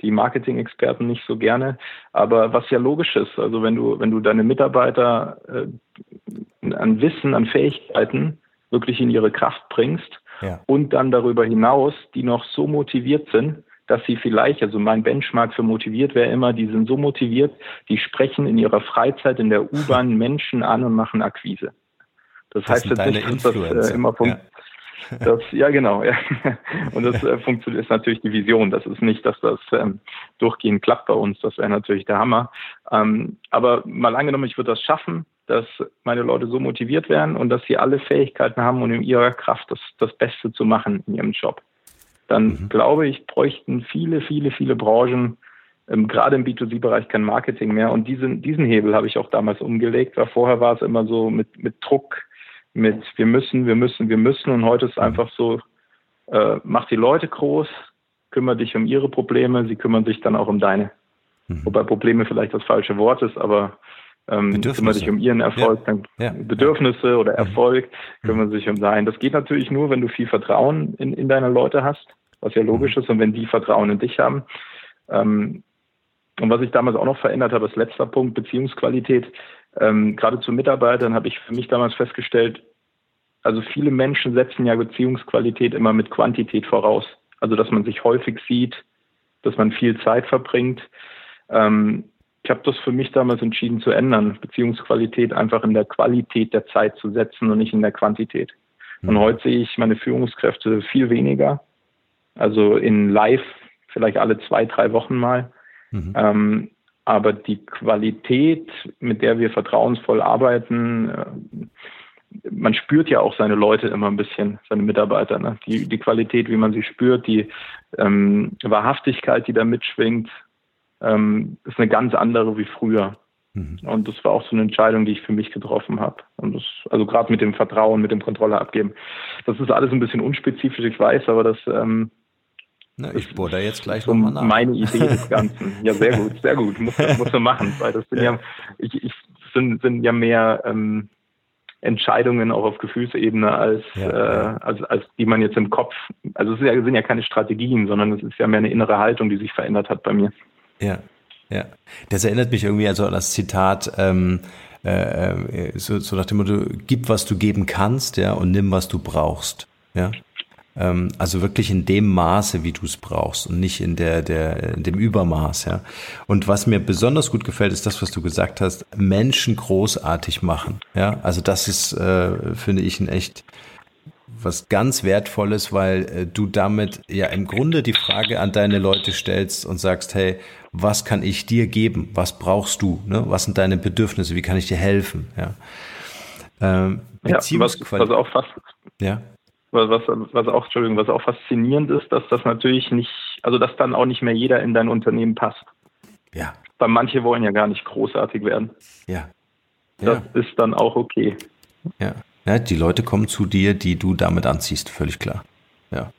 die Marketing-Experten nicht so gerne, aber was ja logisch ist, also wenn du, wenn du deine Mitarbeiter äh, an Wissen, an Fähigkeiten wirklich in ihre Kraft bringst ja. und dann darüber hinaus, die noch so motiviert sind, dass sie vielleicht, also mein Benchmark für motiviert wäre immer, die sind so motiviert, die sprechen in ihrer Freizeit in der U-Bahn Menschen an und machen Akquise. Das, das heißt jetzt nicht, dass das äh, immer vom, ja. Das, ja, genau. Ja. Und das äh, funktioniert ist natürlich die Vision. Das ist nicht, dass das ähm, durchgehend klappt bei uns. Das wäre natürlich der Hammer. Ähm, aber mal angenommen, ich würde das schaffen, dass meine Leute so motiviert werden und dass sie alle Fähigkeiten haben, um in ihrer Kraft das, das Beste zu machen in ihrem Job. Dann mhm. glaube ich, bräuchten viele, viele, viele Branchen ähm, gerade im B2C-Bereich kein Marketing mehr. Und diesen, diesen Hebel habe ich auch damals umgelegt, weil vorher war es immer so mit, mit Druck, mit wir müssen, wir müssen, wir müssen. Und heute ist einfach so, äh, mach die Leute groß, kümmere dich um ihre Probleme, sie kümmern sich dann auch um deine. Mhm. Wobei Probleme vielleicht das falsche Wort ist, aber ähm, kümmere dich um ihren Erfolg, ja. dann ja. Bedürfnisse oder mhm. Erfolg, mhm. kümmern sich um deinen. Das geht natürlich nur, wenn du viel Vertrauen in, in deine Leute hast, was ja logisch mhm. ist, und wenn die Vertrauen in dich haben. Ähm, und was ich damals auch noch verändert habe, als letzter Punkt, Beziehungsqualität. Ähm, gerade zu Mitarbeitern habe ich für mich damals festgestellt, also viele Menschen setzen ja Beziehungsqualität immer mit Quantität voraus. Also dass man sich häufig sieht, dass man viel Zeit verbringt. Ähm, ich habe das für mich damals entschieden zu ändern, Beziehungsqualität einfach in der Qualität der Zeit zu setzen und nicht in der Quantität. Mhm. Und heute sehe ich meine Führungskräfte viel weniger. Also in Live vielleicht alle zwei, drei Wochen mal. Mhm. Ähm, aber die Qualität, mit der wir vertrauensvoll arbeiten, äh, man spürt ja auch seine Leute immer ein bisschen, seine Mitarbeiter. Ne? Die, die Qualität, wie man sie spürt, die ähm, Wahrhaftigkeit, die da mitschwingt, ähm, ist eine ganz andere wie früher. Mhm. Und das war auch so eine Entscheidung, die ich für mich getroffen habe. Und das, also gerade mit dem Vertrauen, mit dem Kontrolle abgeben. Das ist alles ein bisschen unspezifisch, ich weiß, aber das ähm,
na, ich bohre da jetzt gleich so nochmal nach.
Meine Idee des Ganzen. Ja, sehr gut, sehr gut. Muss, muss man machen, weil das sind ja, ja ich, ich sind, sind ja mehr ähm, Entscheidungen auch auf Gefühlsebene als, ja, äh, als, als die man jetzt im Kopf, also es sind ja, sind ja keine Strategien, sondern es ist ja mehr eine innere Haltung, die sich verändert hat bei mir.
Ja, ja. Das erinnert mich irgendwie also an das Zitat, ähm, äh, äh so, so nach dem Motto, gib, was du geben kannst, ja, und nimm, was du brauchst. Ja. Ähm, also wirklich in dem Maße, wie du es brauchst und nicht in der, der, in dem Übermaß, ja. Und was mir besonders gut gefällt, ist das, was du gesagt hast, Menschen großartig machen, ja. Also das ist, äh, finde ich, ein echt was ganz Wertvolles, weil äh, du damit ja im Grunde die Frage an deine Leute stellst und sagst, hey, was kann ich dir geben? Was brauchst du? Ne? Was sind deine Bedürfnisse? Wie kann ich dir helfen? Ja.
Ähm, ja, was, was auch fast, ja was, was auch, Entschuldigung, was auch faszinierend ist, dass das natürlich nicht, also dass dann auch nicht mehr jeder in dein Unternehmen passt. Ja. Weil manche wollen ja gar nicht großartig werden.
Ja.
Das ja. ist dann auch okay.
Ja. Ja, die Leute kommen zu dir, die du damit anziehst, völlig klar. Ja.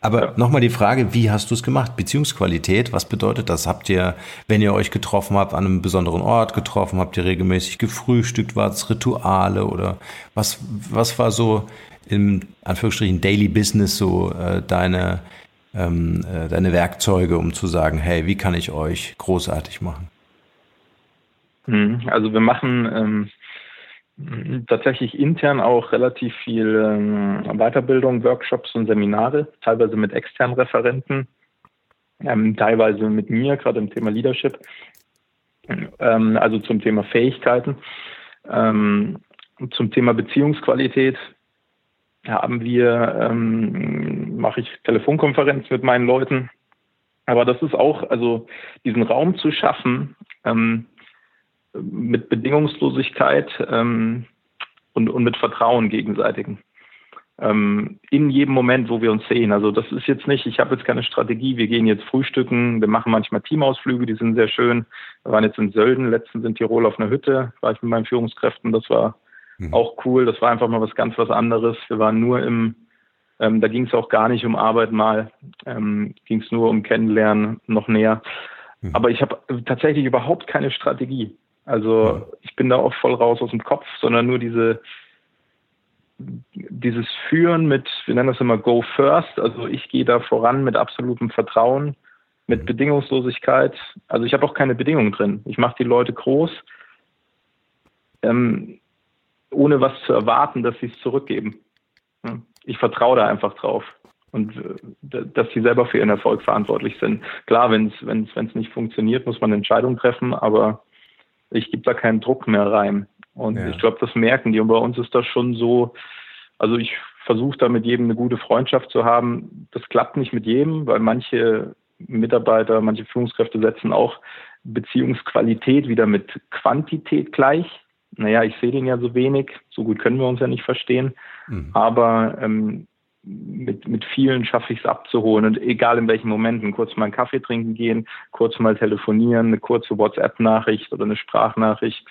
Aber ja. nochmal die Frage, wie hast du es gemacht? Beziehungsqualität, was bedeutet das? Habt ihr, wenn ihr euch getroffen habt, an einem besonderen Ort getroffen, habt ihr regelmäßig gefrühstückt, war es Rituale oder was, was war so im Anführungsstrichen Daily Business so äh, deine, ähm, äh, deine Werkzeuge, um zu sagen, hey, wie kann ich euch großartig machen?
Mhm. Also wir machen ähm, tatsächlich intern auch relativ viel ähm, Weiterbildung, Workshops und Seminare, teilweise mit externen Referenten, ähm, teilweise mit mir, gerade im Thema Leadership, ähm, also zum Thema Fähigkeiten. Ähm, zum Thema Beziehungsqualität haben wir, ähm, mache ich Telefonkonferenz mit meinen Leuten. Aber das ist auch, also diesen Raum zu schaffen ähm, mit Bedingungslosigkeit ähm, und, und mit Vertrauen gegenseitigen. Ähm, in jedem Moment, wo wir uns sehen. Also das ist jetzt nicht, ich habe jetzt keine Strategie, wir gehen jetzt frühstücken, wir machen manchmal Teamausflüge, die sind sehr schön. Wir waren jetzt in Sölden, letztens in Tirol auf einer Hütte, war ich mit meinen Führungskräften, das war Mhm. Auch cool, das war einfach mal was ganz was anderes. Wir waren nur im, ähm, da ging es auch gar nicht um Arbeit mal, ähm, ging es nur um Kennenlernen noch näher. Mhm. Aber ich habe tatsächlich überhaupt keine Strategie. Also ich bin da auch voll raus aus dem Kopf, sondern nur diese, dieses Führen mit, wir nennen das immer Go First, also ich gehe da voran mit absolutem Vertrauen, mit Bedingungslosigkeit. Also ich habe auch keine Bedingungen drin. Ich mache die Leute groß, ähm, ohne was zu erwarten, dass sie es zurückgeben. Ich vertraue da einfach drauf und äh, dass sie selber für ihren Erfolg verantwortlich sind. Klar, wenn es wenn es nicht funktioniert, muss man Entscheidungen treffen, aber ich gebe da keinen Druck mehr rein. Und ja. ich glaube, das merken die. Und bei uns ist das schon so, also ich versuche da mit jedem eine gute Freundschaft zu haben. Das klappt nicht mit jedem, weil manche Mitarbeiter, manche Führungskräfte setzen auch Beziehungsqualität wieder mit Quantität gleich. Naja, ich sehe den ja so wenig, so gut können wir uns ja nicht verstehen. Mhm. Aber ähm, mit, mit vielen schaffe ich es abzuholen und egal in welchen Momenten, kurz mal einen Kaffee trinken gehen, kurz mal telefonieren, eine kurze WhatsApp-Nachricht oder eine Sprachnachricht.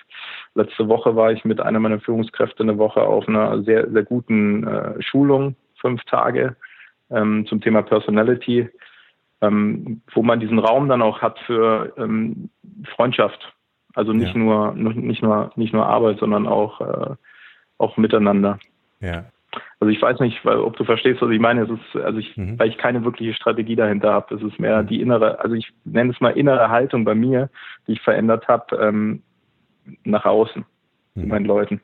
Letzte Woche war ich mit einer meiner Führungskräfte eine Woche auf einer sehr, sehr guten äh, Schulung, fünf Tage ähm, zum Thema Personality, ähm, wo man diesen Raum dann auch hat für ähm, Freundschaft. Also nicht ja. nur, nicht nur, nicht nur Arbeit, sondern auch, äh, auch miteinander. Ja. Also ich weiß nicht, ob du verstehst, was ich meine. Es ist, also ich, mhm. weil ich keine wirkliche Strategie dahinter habe. Es ist mehr mhm. die innere, also ich nenne es mal innere Haltung bei mir, die ich verändert habe, ähm, nach außen, mhm. meinen Leuten.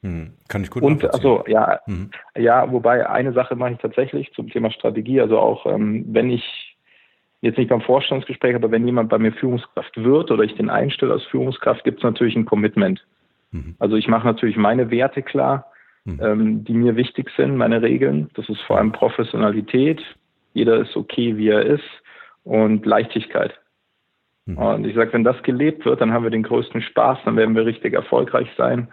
Mhm. Kann ich gut
Und also ja, mhm. ja, wobei eine Sache mache ich tatsächlich zum Thema Strategie. Also auch ähm, wenn ich jetzt nicht beim Vorstandsgespräch, aber wenn jemand bei mir Führungskraft wird oder ich den einstelle als Führungskraft, gibt es natürlich ein Commitment. Mhm. Also ich mache natürlich meine Werte klar mhm. ähm, die mir wichtig sind, meine Regeln. Das ist vor allem Professionalität. Jeder ist okay, wie er ist und Leichtigkeit. Mhm. Und ich sage, wenn das gelebt wird, dann haben wir den größten Spaß, dann werden wir richtig erfolgreich sein.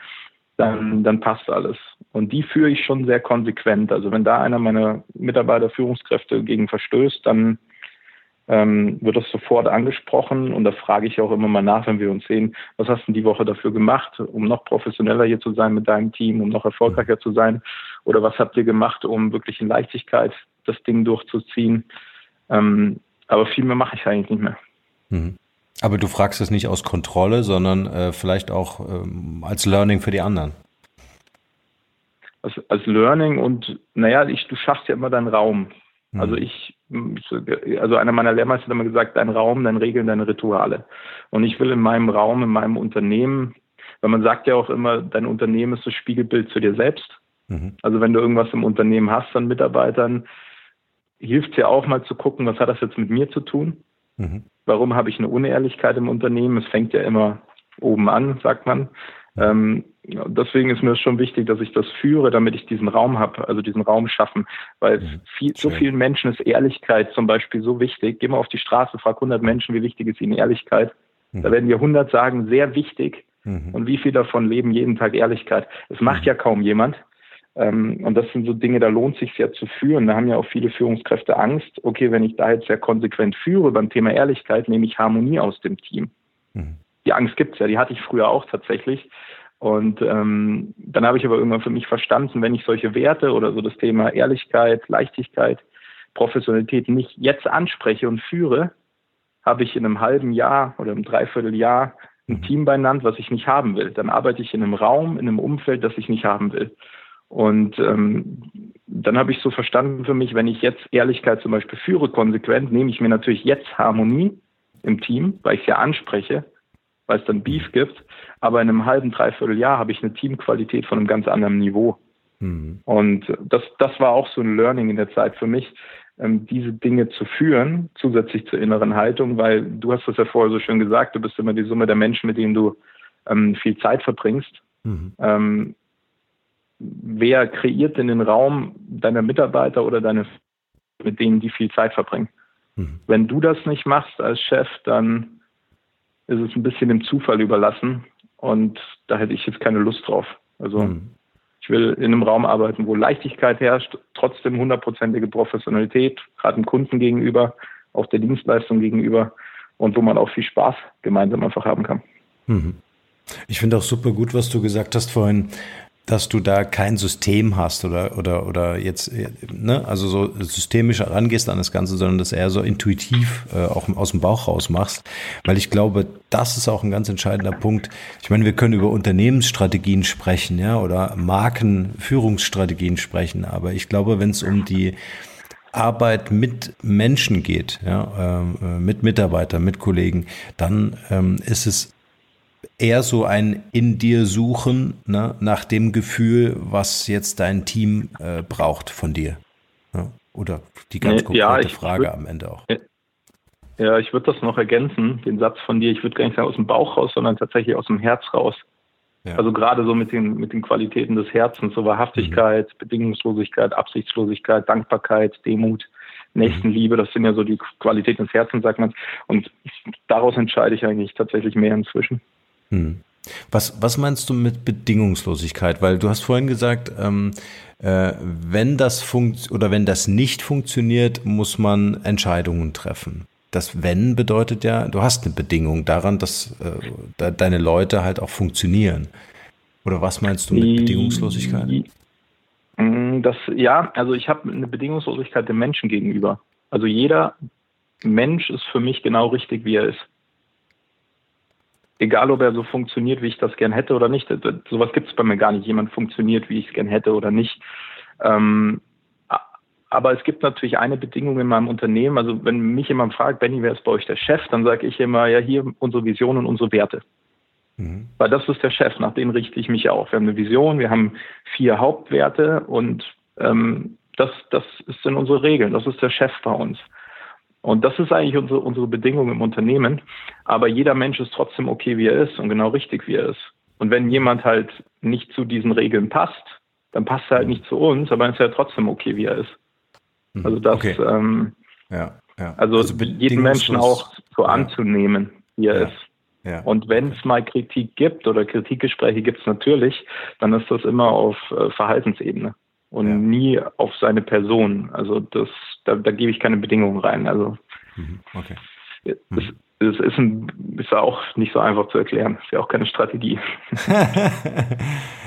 Dann, dann passt alles. Und die führe ich schon sehr konsequent. Also wenn da einer meiner Mitarbeiter, Führungskräfte gegen verstößt, dann ähm, wird das sofort angesprochen und da frage ich auch immer mal nach, wenn wir uns sehen, was hast du die Woche dafür gemacht, um noch professioneller hier zu sein mit deinem Team, um noch erfolgreicher zu sein? Oder was habt ihr gemacht, um wirklich in Leichtigkeit das Ding durchzuziehen? Ähm, aber viel mehr mache ich eigentlich nicht mehr.
Mhm. Aber du fragst es nicht aus Kontrolle, sondern äh, vielleicht auch ähm, als Learning für die anderen.
Als, als Learning und naja, ich, du schaffst ja immer deinen Raum. Also mhm. ich, also einer meiner Lehrmeister hat immer gesagt, dein Raum, dein Regeln, deine Rituale. Und ich will in meinem Raum, in meinem Unternehmen, weil man sagt ja auch immer, dein Unternehmen ist das Spiegelbild zu dir selbst. Mhm. Also wenn du irgendwas im Unternehmen hast an Mitarbeitern, hilft es ja auch mal zu gucken, was hat das jetzt mit mir zu tun? Mhm. Warum habe ich eine Unehrlichkeit im Unternehmen? Es fängt ja immer oben an, sagt man. Ähm, deswegen ist mir es schon wichtig, dass ich das führe, damit ich diesen Raum habe, also diesen Raum schaffen. Weil mhm. viel, so vielen Menschen ist Ehrlichkeit zum Beispiel so wichtig. Geh mal auf die Straße, frag 100 Menschen, wie wichtig ist ihnen Ehrlichkeit. Mhm. Da werden dir 100 sagen, sehr wichtig. Mhm. Und wie viel davon leben jeden Tag Ehrlichkeit? Das macht mhm. ja kaum jemand. Ähm, und das sind so Dinge, da lohnt sich ja zu führen. Da haben ja auch viele Führungskräfte Angst. Okay, wenn ich da jetzt sehr konsequent führe beim Thema Ehrlichkeit, nehme ich Harmonie aus dem Team. Die Angst gibt es ja, die hatte ich früher auch tatsächlich. Und ähm, dann habe ich aber irgendwann für mich verstanden, wenn ich solche Werte oder so das Thema Ehrlichkeit, Leichtigkeit, Professionalität nicht jetzt anspreche und führe, habe ich in einem halben Jahr oder einem Dreivierteljahr ein mhm. Team beieinander, was ich nicht haben will. Dann arbeite ich in einem Raum, in einem Umfeld, das ich nicht haben will. Und ähm, dann habe ich so verstanden für mich, wenn ich jetzt Ehrlichkeit zum Beispiel führe, konsequent, nehme ich mir natürlich jetzt Harmonie im Team, weil ich es ja anspreche weil es dann Beef gibt. Aber in einem halben, dreiviertel Jahr habe ich eine Teamqualität von einem ganz anderen Niveau. Mhm. Und das, das war auch so ein Learning in der Zeit für mich, ähm, diese Dinge zu führen, zusätzlich zur inneren Haltung, weil du hast das ja vorher so schön gesagt, du bist immer die Summe der Menschen, mit denen du ähm, viel Zeit verbringst. Mhm. Ähm, wer kreiert denn den Raum deiner Mitarbeiter oder deine, mit denen die viel Zeit verbringen? Mhm. Wenn du das nicht machst als Chef, dann ist es ein bisschen dem Zufall überlassen und da hätte ich jetzt keine Lust drauf. Also mhm. ich will in einem Raum arbeiten, wo Leichtigkeit herrscht, trotzdem hundertprozentige Professionalität, gerade dem Kunden gegenüber, auch der Dienstleistung gegenüber und wo man auch viel Spaß gemeinsam einfach haben kann.
Mhm. Ich finde auch super gut, was du gesagt hast vorhin, dass du da kein System hast oder, oder, oder jetzt, ne, also so systemisch herangehst an das Ganze, sondern das eher so intuitiv äh, auch aus dem Bauch raus machst. Weil ich glaube, das ist auch ein ganz entscheidender Punkt. Ich meine, wir können über Unternehmensstrategien sprechen, ja, oder Markenführungsstrategien sprechen, aber ich glaube, wenn es um die Arbeit mit Menschen geht, ja, äh, mit Mitarbeitern, mit Kollegen, dann ähm, ist es eher so ein in dir suchen ne, nach dem Gefühl, was jetzt dein Team äh, braucht von dir. Ja? Oder die ganz konkrete ja, Frage würd, am Ende auch.
Ja, ich würde das noch ergänzen, den Satz von dir, ich würde gar nicht sagen aus dem Bauch raus, sondern tatsächlich aus dem Herz raus. Ja. Also gerade so mit den, mit den Qualitäten des Herzens, so Wahrhaftigkeit, mhm. Bedingungslosigkeit, Absichtslosigkeit, Dankbarkeit, Demut, Nächstenliebe, das sind ja so die Qualitäten des Herzens, sagt man. Und daraus entscheide ich eigentlich tatsächlich mehr inzwischen.
Hm. Was, was meinst du mit Bedingungslosigkeit? Weil du hast vorhin gesagt, ähm, äh, wenn das funkt oder wenn das nicht funktioniert, muss man Entscheidungen treffen. Das Wenn bedeutet ja, du hast eine Bedingung daran, dass äh, da deine Leute halt auch funktionieren. Oder was meinst du mit Bedingungslosigkeit?
Mm, das, ja, also ich habe eine Bedingungslosigkeit dem Menschen gegenüber. Also jeder Mensch ist für mich genau richtig, wie er ist egal ob er so funktioniert, wie ich das gern hätte oder nicht. Sowas gibt es bei mir gar nicht. Jemand funktioniert, wie ich es gern hätte oder nicht. Ähm, aber es gibt natürlich eine Bedingung in meinem Unternehmen. Also wenn mich jemand fragt, Benny, wer ist bei euch der Chef, dann sage ich immer, ja, hier unsere Vision und unsere Werte. Mhm. Weil das ist der Chef, nach dem richte ich mich auf. Wir haben eine Vision, wir haben vier Hauptwerte und ähm, das, das sind unsere Regeln. Das ist der Chef bei uns. Und das ist eigentlich unsere, unsere Bedingung im Unternehmen. Aber jeder Mensch ist trotzdem okay, wie er ist und genau richtig, wie er ist. Und wenn jemand halt nicht zu diesen Regeln passt, dann passt er halt nicht zu uns, aber ist er trotzdem okay, wie er ist. Mhm. Also das, okay. ähm, ja, ja. Also, also jeden Menschen auch so anzunehmen, wie er ist. Ja. Und wenn es mal Kritik gibt oder Kritikgespräche gibt es natürlich, dann ist das immer auf äh, Verhaltensebene und nie auf seine Person. Also das, da, da gebe ich keine Bedingungen rein. Also mhm. okay. Mhm. Es, es ist, ein, ist auch nicht so einfach zu erklären. Ist ja auch keine Strategie.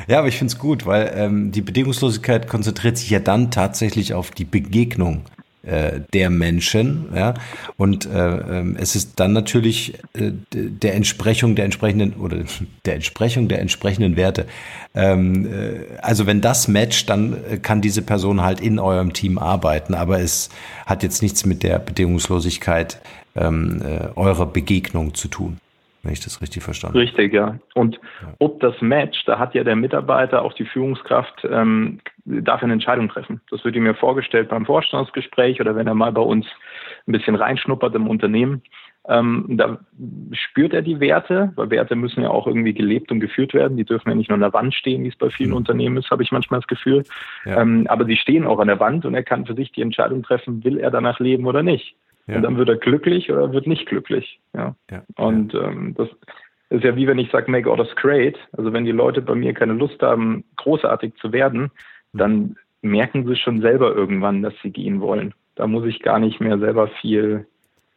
ja, aber ich finde es gut, weil ähm, die Bedingungslosigkeit konzentriert sich ja dann tatsächlich auf die Begegnung der Menschen, ja, und äh, äh, es ist dann natürlich äh, der Entsprechung der entsprechenden oder der Entsprechung der entsprechenden Werte. Ähm, äh, also wenn das matcht, dann kann diese Person halt in eurem Team arbeiten, aber es hat jetzt nichts mit der Bedingungslosigkeit ähm, äh, eurer Begegnung zu tun wenn ich das richtig verstanden
habe. Richtig, ja. Und ja. ob das matcht, da hat ja der Mitarbeiter, auch die Führungskraft, ähm, darf eine Entscheidung treffen. Das wird ihm ja vorgestellt beim Vorstandsgespräch oder wenn er mal bei uns ein bisschen reinschnuppert im Unternehmen. Ähm, da spürt er die Werte, weil Werte müssen ja auch irgendwie gelebt und geführt werden. Die dürfen ja nicht nur an der Wand stehen, wie es bei vielen mhm. Unternehmen ist, habe ich manchmal das Gefühl. Ja. Ähm, aber sie stehen auch an der Wand und er kann für sich die Entscheidung treffen, will er danach leben oder nicht. Ja. Und dann wird er glücklich oder wird nicht glücklich. Ja. ja. Und ähm, das ist ja wie wenn ich sage, make orders great. Also wenn die Leute bei mir keine Lust haben, großartig zu werden, mhm. dann merken sie schon selber irgendwann, dass sie gehen wollen. Da muss ich gar nicht mehr selber viel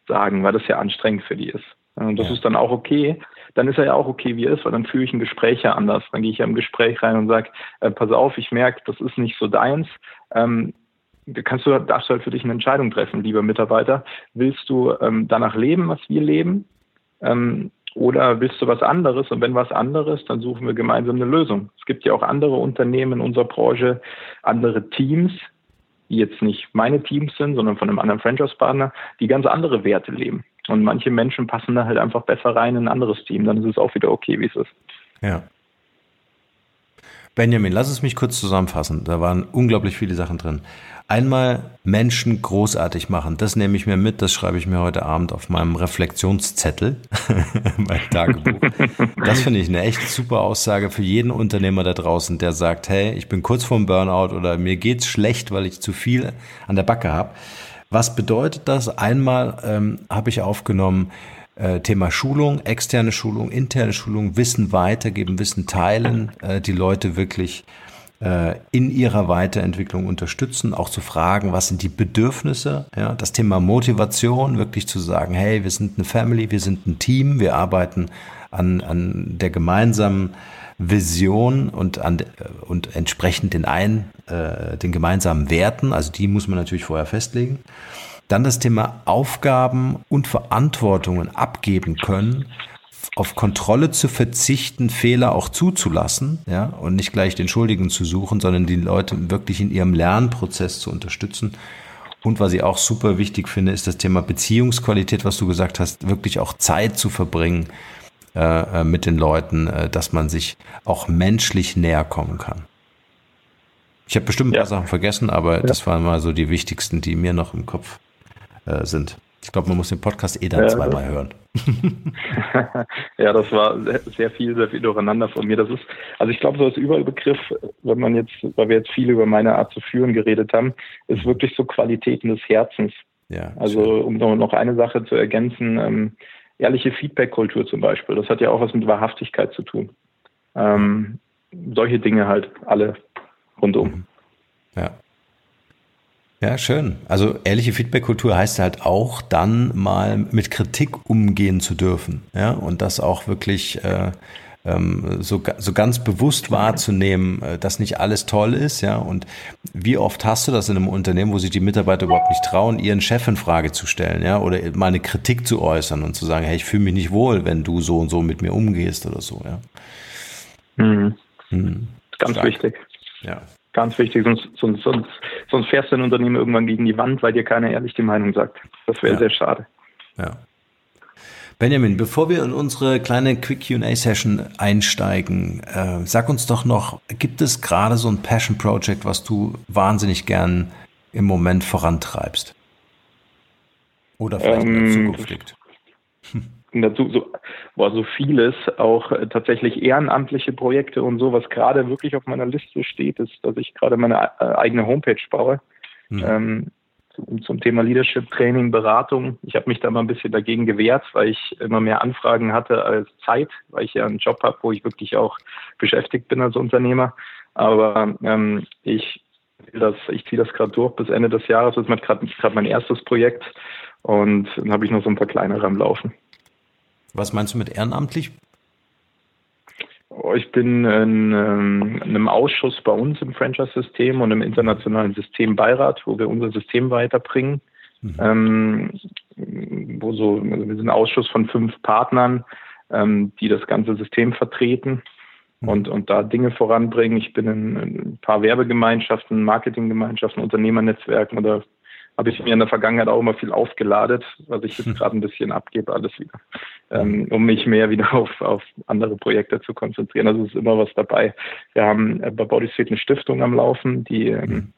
sagen, weil das ja anstrengend für die ist. Und das ja. ist dann auch okay. Dann ist er ja auch okay, wie er ist, weil dann führe ich ein Gespräch ja anders. Dann gehe ich ja im Gespräch rein und sage, äh, pass auf, ich merke, das ist nicht so deins. Ähm, kannst du, darfst du halt für dich eine Entscheidung treffen, lieber Mitarbeiter. Willst du ähm, danach leben, was wir leben? Ähm, oder willst du was anderes? Und wenn was anderes, dann suchen wir gemeinsam eine Lösung. Es gibt ja auch andere Unternehmen in unserer Branche, andere Teams, die jetzt nicht meine Teams sind, sondern von einem anderen Franchise-Partner, die ganz andere Werte leben. Und manche Menschen passen da halt einfach besser rein in ein anderes Team. Dann ist es auch wieder okay, wie es ist.
Ja. Benjamin, lass es mich kurz zusammenfassen. Da waren unglaublich viele Sachen drin. Einmal Menschen großartig machen. Das nehme ich mir mit, das schreibe ich mir heute Abend auf meinem Reflexionszettel, mein Tagebuch. Das finde ich eine echt super Aussage für jeden Unternehmer da draußen, der sagt, hey, ich bin kurz vorm Burnout oder mir geht's schlecht, weil ich zu viel an der Backe habe. Was bedeutet das? Einmal ähm, habe ich aufgenommen, äh, Thema Schulung, externe Schulung, interne Schulung, Wissen weitergeben, Wissen teilen, äh, die Leute wirklich äh, in ihrer Weiterentwicklung unterstützen, auch zu fragen, was sind die Bedürfnisse, ja, das Thema Motivation, wirklich zu sagen, hey, wir sind eine Family, wir sind ein Team, wir arbeiten an, an der gemeinsamen Vision und, an, und entsprechend den ein, äh, den gemeinsamen Werten. Also die muss man natürlich vorher festlegen. Dann das Thema Aufgaben und Verantwortungen abgeben können, auf Kontrolle zu verzichten, Fehler auch zuzulassen, ja, und nicht gleich den Schuldigen zu suchen, sondern die Leute wirklich in ihrem Lernprozess zu unterstützen. Und was ich auch super wichtig finde, ist das Thema Beziehungsqualität, was du gesagt hast, wirklich auch Zeit zu verbringen äh, äh mit den Leuten, äh, dass man sich auch menschlich näher kommen kann. Ich habe bestimmt ein paar Sachen vergessen, aber ja. das waren mal so die wichtigsten, die mir noch im Kopf äh, sind. Ich glaube, man muss den Podcast eh dann ja, zweimal hören.
ja, das war sehr viel, sehr viel durcheinander von mir. Das ist, also ich glaube, so als Überbegriff, wenn man jetzt, weil wir jetzt viel über meine Art zu führen geredet haben, ist mhm. wirklich so Qualitäten des Herzens. Ja, also um noch eine Sache zu ergänzen, ähm, ehrliche Feedback-Kultur zum Beispiel, das hat ja auch was mit Wahrhaftigkeit zu tun. Ähm, solche Dinge halt alle rundum. Mhm.
Ja. Ja, schön. Also ehrliche Feedback-Kultur heißt halt auch dann mal mit Kritik umgehen zu dürfen. Ja, und das auch wirklich äh, ähm, so, so ganz bewusst wahrzunehmen, äh, dass nicht alles toll ist. Ja, und wie oft hast du das in einem Unternehmen, wo sich die Mitarbeiter überhaupt nicht trauen, ihren Chef in Frage zu stellen, ja, oder mal eine Kritik zu äußern und zu sagen, hey, ich fühle mich nicht wohl, wenn du so und so mit mir umgehst oder so, ja.
Mhm. Mhm. Ganz Stark. wichtig. Ja. Ganz wichtig, sonst, sonst, sonst, sonst fährst du ein Unternehmen irgendwann gegen die Wand, weil dir keiner ehrlich die Meinung sagt. Das wäre ja. sehr schade.
Ja. Benjamin, bevor wir in unsere kleine Quick QA-Session einsteigen, äh, sag uns doch noch, gibt es gerade so ein Passion Project, was du wahnsinnig gern im Moment vorantreibst? Oder vielleicht ähm, in der ähm, Zukunft liegt?
dazu so, boah, so vieles, auch äh, tatsächlich ehrenamtliche Projekte und so, was gerade wirklich auf meiner Liste steht, ist, dass ich gerade meine äh, eigene Homepage baue. Mhm. Ähm, zum, zum, Thema Leadership Training, Beratung. Ich habe mich da mal ein bisschen dagegen gewehrt, weil ich immer mehr Anfragen hatte als Zeit, weil ich ja einen Job habe, wo ich wirklich auch beschäftigt bin als Unternehmer. Aber ähm, ich das, ich ziehe das gerade durch bis Ende des Jahres. Das ist gerade mein erstes Projekt und dann habe ich noch so ein paar kleinere am Laufen.
Was meinst du mit ehrenamtlich?
Ich bin in, ähm, einem Ausschuss bei uns im Franchise-System und im internationalen Systembeirat, wo wir unser System weiterbringen. Mhm. Ähm, wo so, also wir sind ein Ausschuss von fünf Partnern, ähm, die das ganze System vertreten mhm. und, und da Dinge voranbringen. Ich bin in, in ein paar Werbegemeinschaften, Marketinggemeinschaften, Unternehmernetzwerken oder habe ich mir in der Vergangenheit auch immer viel aufgeladet, was ich jetzt gerade ein bisschen abgebe, alles wieder, ähm, um mich mehr wieder auf, auf andere Projekte zu konzentrieren. Also es ist immer was dabei. Wir haben äh, bei Bodysuit eine Stiftung am Laufen, die, ähm,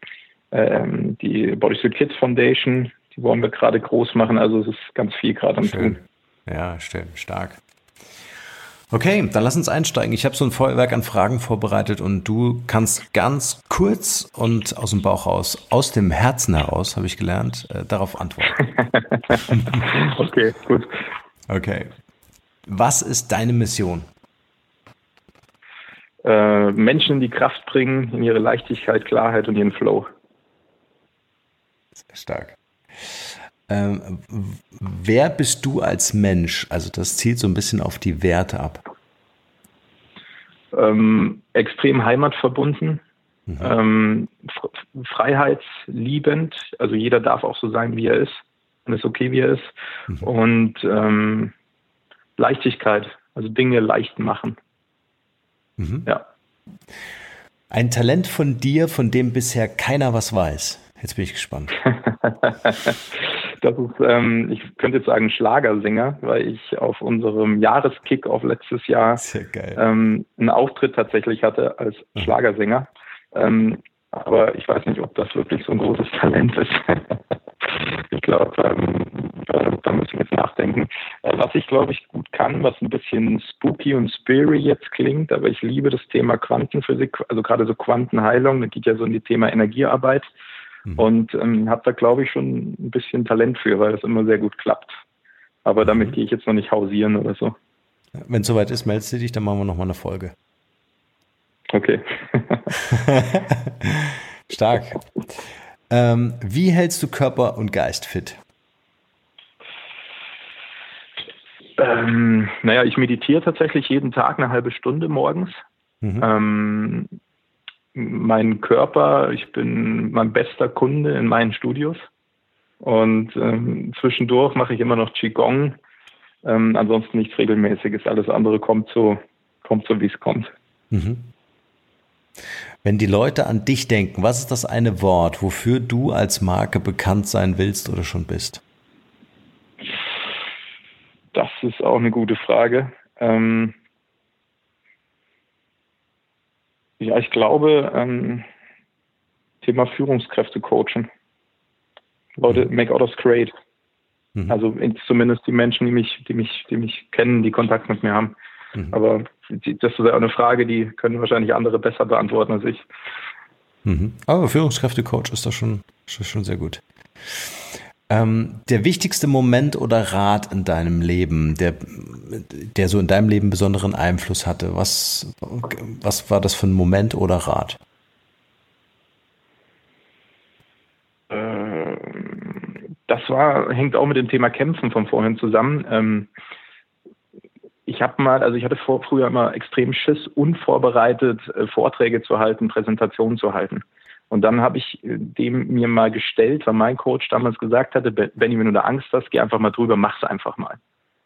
ähm, die Bodysuit Kids Foundation, die wollen wir gerade groß machen. Also es ist ganz viel gerade am. Tun.
Ja, stimmt, stark. Okay, dann lass uns einsteigen. Ich habe so ein Feuerwerk an Fragen vorbereitet und du kannst ganz kurz und aus dem Bauch raus, aus dem Herzen heraus, habe ich gelernt, äh, darauf antworten.
okay, gut.
Okay. Was ist deine Mission?
Äh, Menschen in die Kraft bringen, in ihre Leichtigkeit, Klarheit und ihren Flow.
Sehr stark. Ähm, wer bist du als Mensch? Also das zielt so ein bisschen auf die Werte ab.
Ähm, extrem heimatverbunden, mhm. ähm, freiheitsliebend. Also jeder darf auch so sein, wie er ist und ist okay, wie er ist. Mhm. Und ähm, Leichtigkeit, also Dinge leicht machen.
Mhm. Ja. Ein Talent von dir, von dem bisher keiner was weiß. Jetzt bin ich gespannt.
Das ist, ähm, ich könnte jetzt sagen, Schlagersänger, weil ich auf unserem Jahreskick-Off letztes Jahr ähm, einen Auftritt tatsächlich hatte als mhm. Schlagersänger. Ähm, aber ich weiß nicht, ob das wirklich so ein großes Talent ist. ich glaube, ähm, da müssen wir jetzt nachdenken. Äh, was ich, glaube ich, gut kann, was ein bisschen spooky und spiri jetzt klingt, aber ich liebe das Thema Quantenphysik, also gerade so Quantenheilung, da geht ja so in die Thema Energiearbeit. Mhm. Und ähm, habe da, glaube ich, schon ein bisschen Talent für, weil das immer sehr gut klappt. Aber mhm. damit gehe ich jetzt noch nicht hausieren oder so.
Wenn es soweit ist, meldest du dich, dann machen wir nochmal eine Folge.
Okay.
Stark. Ähm, wie hältst du Körper und Geist fit?
Ähm, naja, ich meditiere tatsächlich jeden Tag eine halbe Stunde morgens. Mhm. Ähm, mein Körper, ich bin mein bester Kunde in meinen Studios. Und ähm, zwischendurch mache ich immer noch Qigong. Ähm, ansonsten nichts Regelmäßiges. Alles andere kommt so, kommt so, wie es kommt. Mhm.
Wenn die Leute an dich denken, was ist das eine Wort, wofür du als Marke bekannt sein willst oder schon bist?
Das ist auch eine gute Frage. Ähm ja, ich glaube, ähm, Thema Führungskräfte coachen. Leute, mhm. make others great. Mhm. Also zumindest die Menschen, die mich, die mich, die mich kennen, die Kontakt mit mir haben. Mhm. Aber das ist ja eine Frage, die können wahrscheinlich andere besser beantworten als ich.
Mhm. Aber Führungskräftecoach ist das schon, schon sehr gut. Ähm, der wichtigste Moment oder Rat in deinem Leben, der, der so in deinem Leben besonderen Einfluss hatte, was, was war das für ein Moment oder Rat?
Ähm, das war, hängt auch mit dem Thema Kämpfen von vorhin zusammen. Ähm, ich habe mal, also ich hatte vor, früher immer extrem Schiss, unvorbereitet äh, Vorträge zu halten, Präsentationen zu halten. Und dann habe ich äh, dem mir mal gestellt, weil mein Coach damals gesagt hatte, Benny, wenn du da Angst hast, geh einfach mal drüber, mach's einfach mal.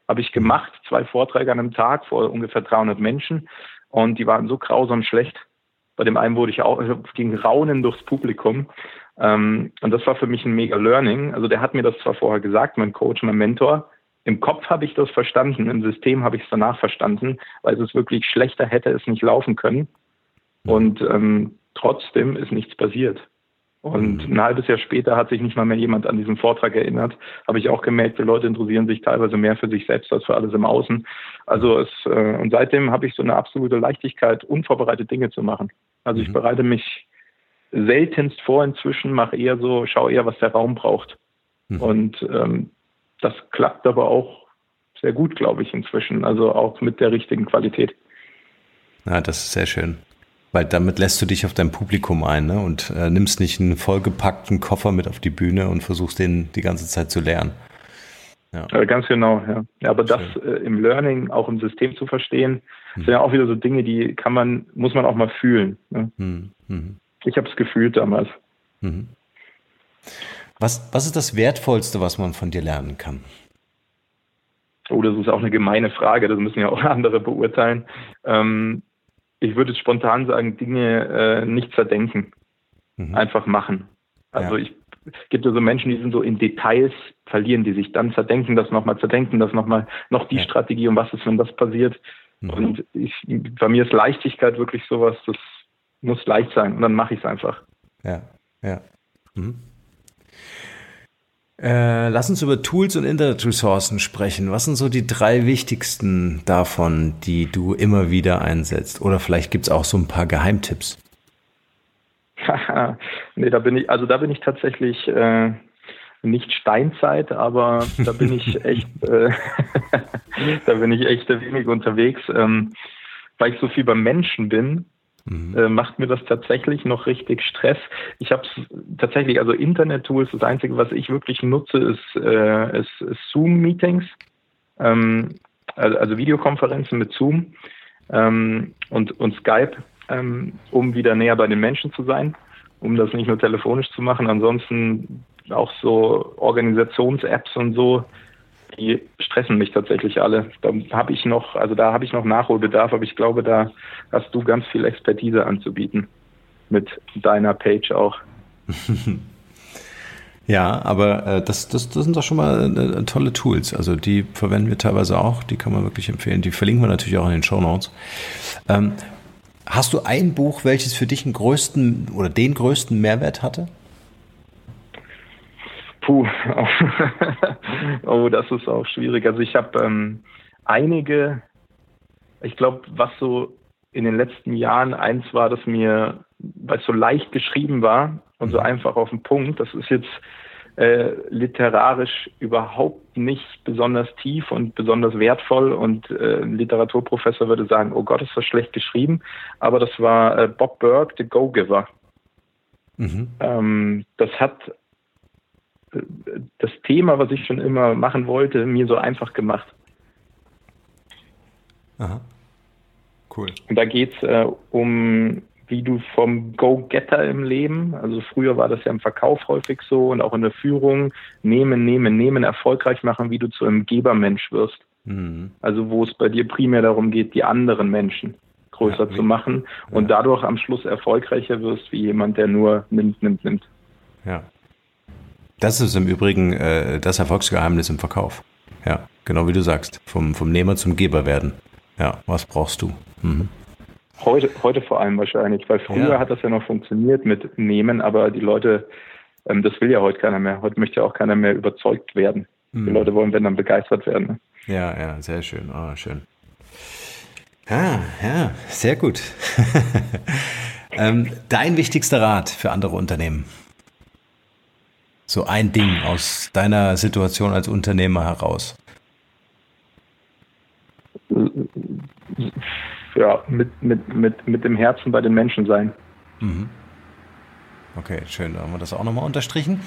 Habe ich gemacht, zwei Vorträge an einem Tag vor ungefähr 300 Menschen und die waren so grausam schlecht. Bei dem einen wurde ich auch, ging Raunen durchs Publikum. Ähm, und das war für mich ein mega Learning. Also der hat mir das zwar vorher gesagt, mein Coach, mein Mentor, im Kopf habe ich das verstanden, im System habe ich es danach verstanden, weil es wirklich schlechter hätte es nicht laufen können. Und ähm, trotzdem ist nichts passiert. Und mhm. ein halbes Jahr später hat sich nicht mal mehr jemand an diesen Vortrag erinnert. Habe ich auch gemerkt, die Leute interessieren sich teilweise mehr für sich selbst als für alles im Außen. Also es, äh, und seitdem habe ich so eine absolute Leichtigkeit, unvorbereitet Dinge zu machen. Also mhm. ich bereite mich seltenst vor inzwischen, mache eher so, schaue eher, was der Raum braucht. Mhm. Und ähm, das klappt aber auch sehr gut, glaube ich, inzwischen. Also auch mit der richtigen Qualität.
Ja, das ist sehr schön. Weil damit lässt du dich auf dein Publikum ein ne? und äh, nimmst nicht einen vollgepackten Koffer mit auf die Bühne und versuchst den die ganze Zeit zu lernen.
Ja. Äh, ganz genau, ja. ja aber Schön. das äh, im Learning, auch im System zu verstehen, mhm. sind ja auch wieder so Dinge, die kann man, muss man auch mal fühlen. Ne? Mhm. Mhm. Ich habe es gefühlt damals. Mhm.
Was, was ist das Wertvollste, was man von dir lernen kann?
Oh, das ist auch eine gemeine Frage, das müssen ja auch andere beurteilen. Ähm, ich würde spontan sagen, Dinge äh, nicht zerdenken, mhm. einfach machen. Also ja. ich gibt ja so Menschen, die sind so in Details, verlieren die sich, dann zerdenken das nochmal, zerdenken das nochmal, noch die ja. Strategie und was ist, wenn das passiert. Mhm. Und ich, bei mir ist Leichtigkeit wirklich sowas, das muss leicht sein und dann mache ich es einfach.
Ja, ja. Mhm. Äh, lass uns über Tools und Internetressourcen sprechen. Was sind so die drei wichtigsten davon, die du immer wieder einsetzt? Oder vielleicht gibt es auch so ein paar Geheimtipps.
nee, da bin ich, also da bin ich tatsächlich äh, nicht Steinzeit, aber da bin ich echt, äh, da bin ich echt wenig unterwegs, ähm, weil ich so viel beim Menschen bin Mhm. Äh, macht mir das tatsächlich noch richtig Stress. Ich habe tatsächlich, also Internet-Tools, das Einzige, was ich wirklich nutze, ist, äh, ist, ist Zoom-Meetings, ähm, also, also, Videokonferenzen mit Zoom ähm, und, und Skype, ähm, um wieder näher bei den Menschen zu sein, um das nicht nur telefonisch zu machen. Ansonsten auch so Organisations-Apps und so, die stressen mich tatsächlich alle. Da habe ich noch, also da habe ich noch Nachholbedarf, aber ich glaube, da hast du ganz viel Expertise anzubieten mit deiner Page auch.
Ja, aber äh, das, das, das sind doch schon mal äh, tolle Tools. Also die verwenden wir teilweise auch, die kann man wirklich empfehlen. Die verlinken wir natürlich auch in den Show Notes. Ähm, hast du ein Buch, welches für dich den größten oder den größten Mehrwert hatte?
Puh, oh, das ist auch schwierig. Also ich habe ähm, einige, ich glaube, was so in den letzten Jahren eins war, dass mir, weil es so leicht geschrieben war und so mhm. einfach auf den Punkt, das ist jetzt äh, literarisch überhaupt nicht besonders tief und besonders wertvoll und äh, ein Literaturprofessor würde sagen, oh Gott, ist das schlecht geschrieben, aber das war äh, Bob Burke, The Go-Giver. Mhm. Ähm, das hat das Thema, was ich schon immer machen wollte, mir so einfach gemacht.
Aha.
Cool. Und da geht es äh, um, wie du vom Go-Getter im Leben, also früher war das ja im Verkauf häufig so und auch in der Führung, nehmen, nehmen, nehmen, erfolgreich machen, wie du zu einem Gebermensch wirst. Mhm. Also wo es bei dir primär darum geht, die anderen Menschen größer ja, zu machen und ja. dadurch am Schluss erfolgreicher wirst, wie jemand, der nur nimmt, nimmt, nimmt.
Ja. Das ist im Übrigen äh, das Erfolgsgeheimnis im Verkauf. Ja, genau wie du sagst. Vom, vom Nehmer zum Geber werden. Ja, was brauchst du? Mhm.
Heute, heute vor allem wahrscheinlich, weil früher ja. hat das ja noch funktioniert mit Nehmen, aber die Leute, ähm, das will ja heute keiner mehr. Heute möchte ja auch keiner mehr überzeugt werden. Mhm. Die Leute wollen, wenn dann begeistert werden. Ne?
Ja, ja, sehr schön. Oh, schön. Ah, ja, sehr gut. ähm, dein wichtigster Rat für andere Unternehmen? So ein Ding aus deiner Situation als Unternehmer heraus.
Ja, mit, mit, mit, mit dem Herzen bei den Menschen sein. Mhm.
Okay, schön, da haben wir das auch nochmal unterstrichen.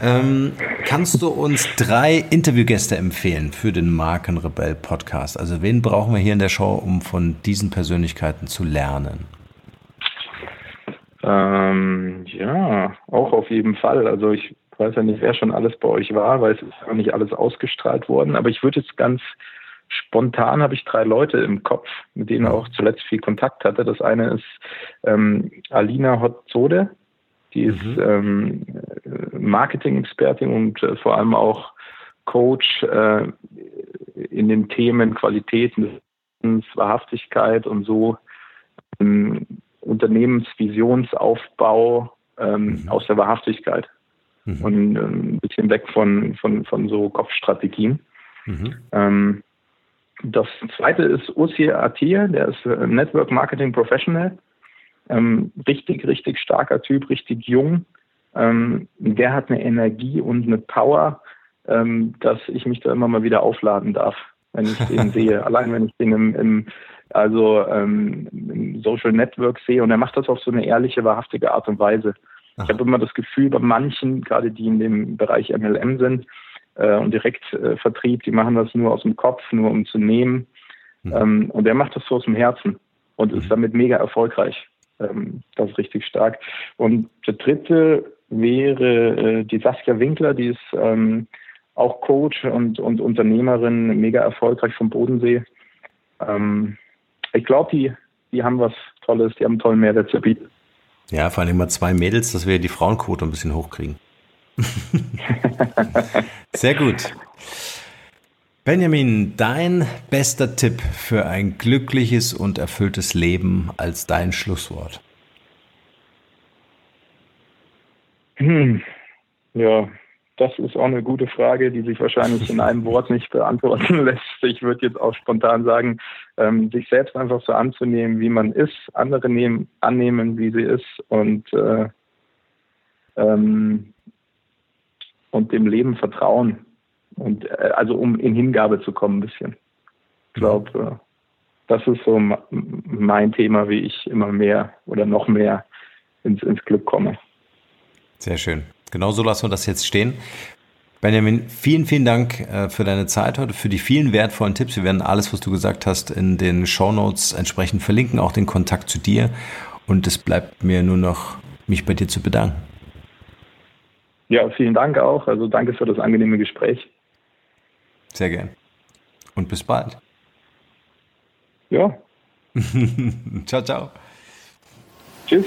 Ähm, kannst du uns drei Interviewgäste empfehlen für den Markenrebell Podcast? Also wen brauchen wir hier in der Show, um von diesen Persönlichkeiten zu lernen?
Ähm, ja, auch auf jeden Fall. Also ich weiß ja nicht, wer schon alles bei euch war, weil es ist ja nicht alles ausgestrahlt worden. Aber ich würde jetzt ganz spontan habe ich drei Leute im Kopf, mit denen auch zuletzt viel Kontakt hatte. Das eine ist ähm, Alina Hotzode, die ist mhm. ähm, Marketing-Expertin und äh, vor allem auch Coach äh, in den Themen Qualität, Wahrhaftigkeit und so ähm, Unternehmensvisionsaufbau ähm, mhm. aus der Wahrhaftigkeit mhm. und ähm, ein bisschen weg von, von, von so Kopfstrategien. Mhm. Ähm, das zweite ist Ursi Atir, der ist äh, Network Marketing Professional. Ähm, richtig, richtig starker Typ, richtig jung. Ähm, der hat eine Energie und eine Power, dass ich mich da immer mal wieder aufladen darf, wenn ich den sehe. Allein wenn ich den im, im also ähm, im Social Network sehe und er macht das auf so eine ehrliche, wahrhaftige Art und Weise. Aha. Ich habe immer das Gefühl, bei manchen, gerade die in dem Bereich MLM sind äh, und Direktvertrieb, die machen das nur aus dem Kopf, nur um zu nehmen. Mhm. Ähm, und er macht das so aus dem Herzen und mhm. ist damit mega erfolgreich. Ähm, das ist richtig stark. Und der dritte wäre äh, die Saskia Winkler, die ist ähm, auch Coach und, und Unternehmerin, mega erfolgreich vom Bodensee. Ähm, ich glaube, die, die haben was Tolles, die haben einen tollen Mehrwert zu bieten.
Ja, vor allem mal zwei Mädels, dass wir die Frauenquote ein bisschen hochkriegen. Sehr gut. Benjamin, dein bester Tipp für ein glückliches und erfülltes Leben als dein Schlusswort.
Hm. Ja, das ist auch eine gute Frage, die sich wahrscheinlich in einem Wort nicht beantworten lässt. Ich würde jetzt auch spontan sagen, ähm, sich selbst einfach so anzunehmen, wie man ist, andere nehmen, annehmen, wie sie ist und, äh, ähm, und dem Leben vertrauen. Und äh, also um in Hingabe zu kommen ein bisschen. Ich glaube, äh, das ist so mein Thema, wie ich immer mehr oder noch mehr ins, ins Glück komme.
Sehr schön. Genau so lassen wir das jetzt stehen. Benjamin, vielen, vielen Dank äh, für deine Zeit heute, für die vielen wertvollen Tipps. Wir werden alles, was du gesagt hast, in den Show Notes entsprechend verlinken, auch den Kontakt zu dir. Und es bleibt mir nur noch, mich bei dir zu bedanken.
Ja, vielen Dank auch. Also danke für das angenehme Gespräch.
Sehr gern. Und bis bald.
Ja.
ciao, ciao.
Tschüss.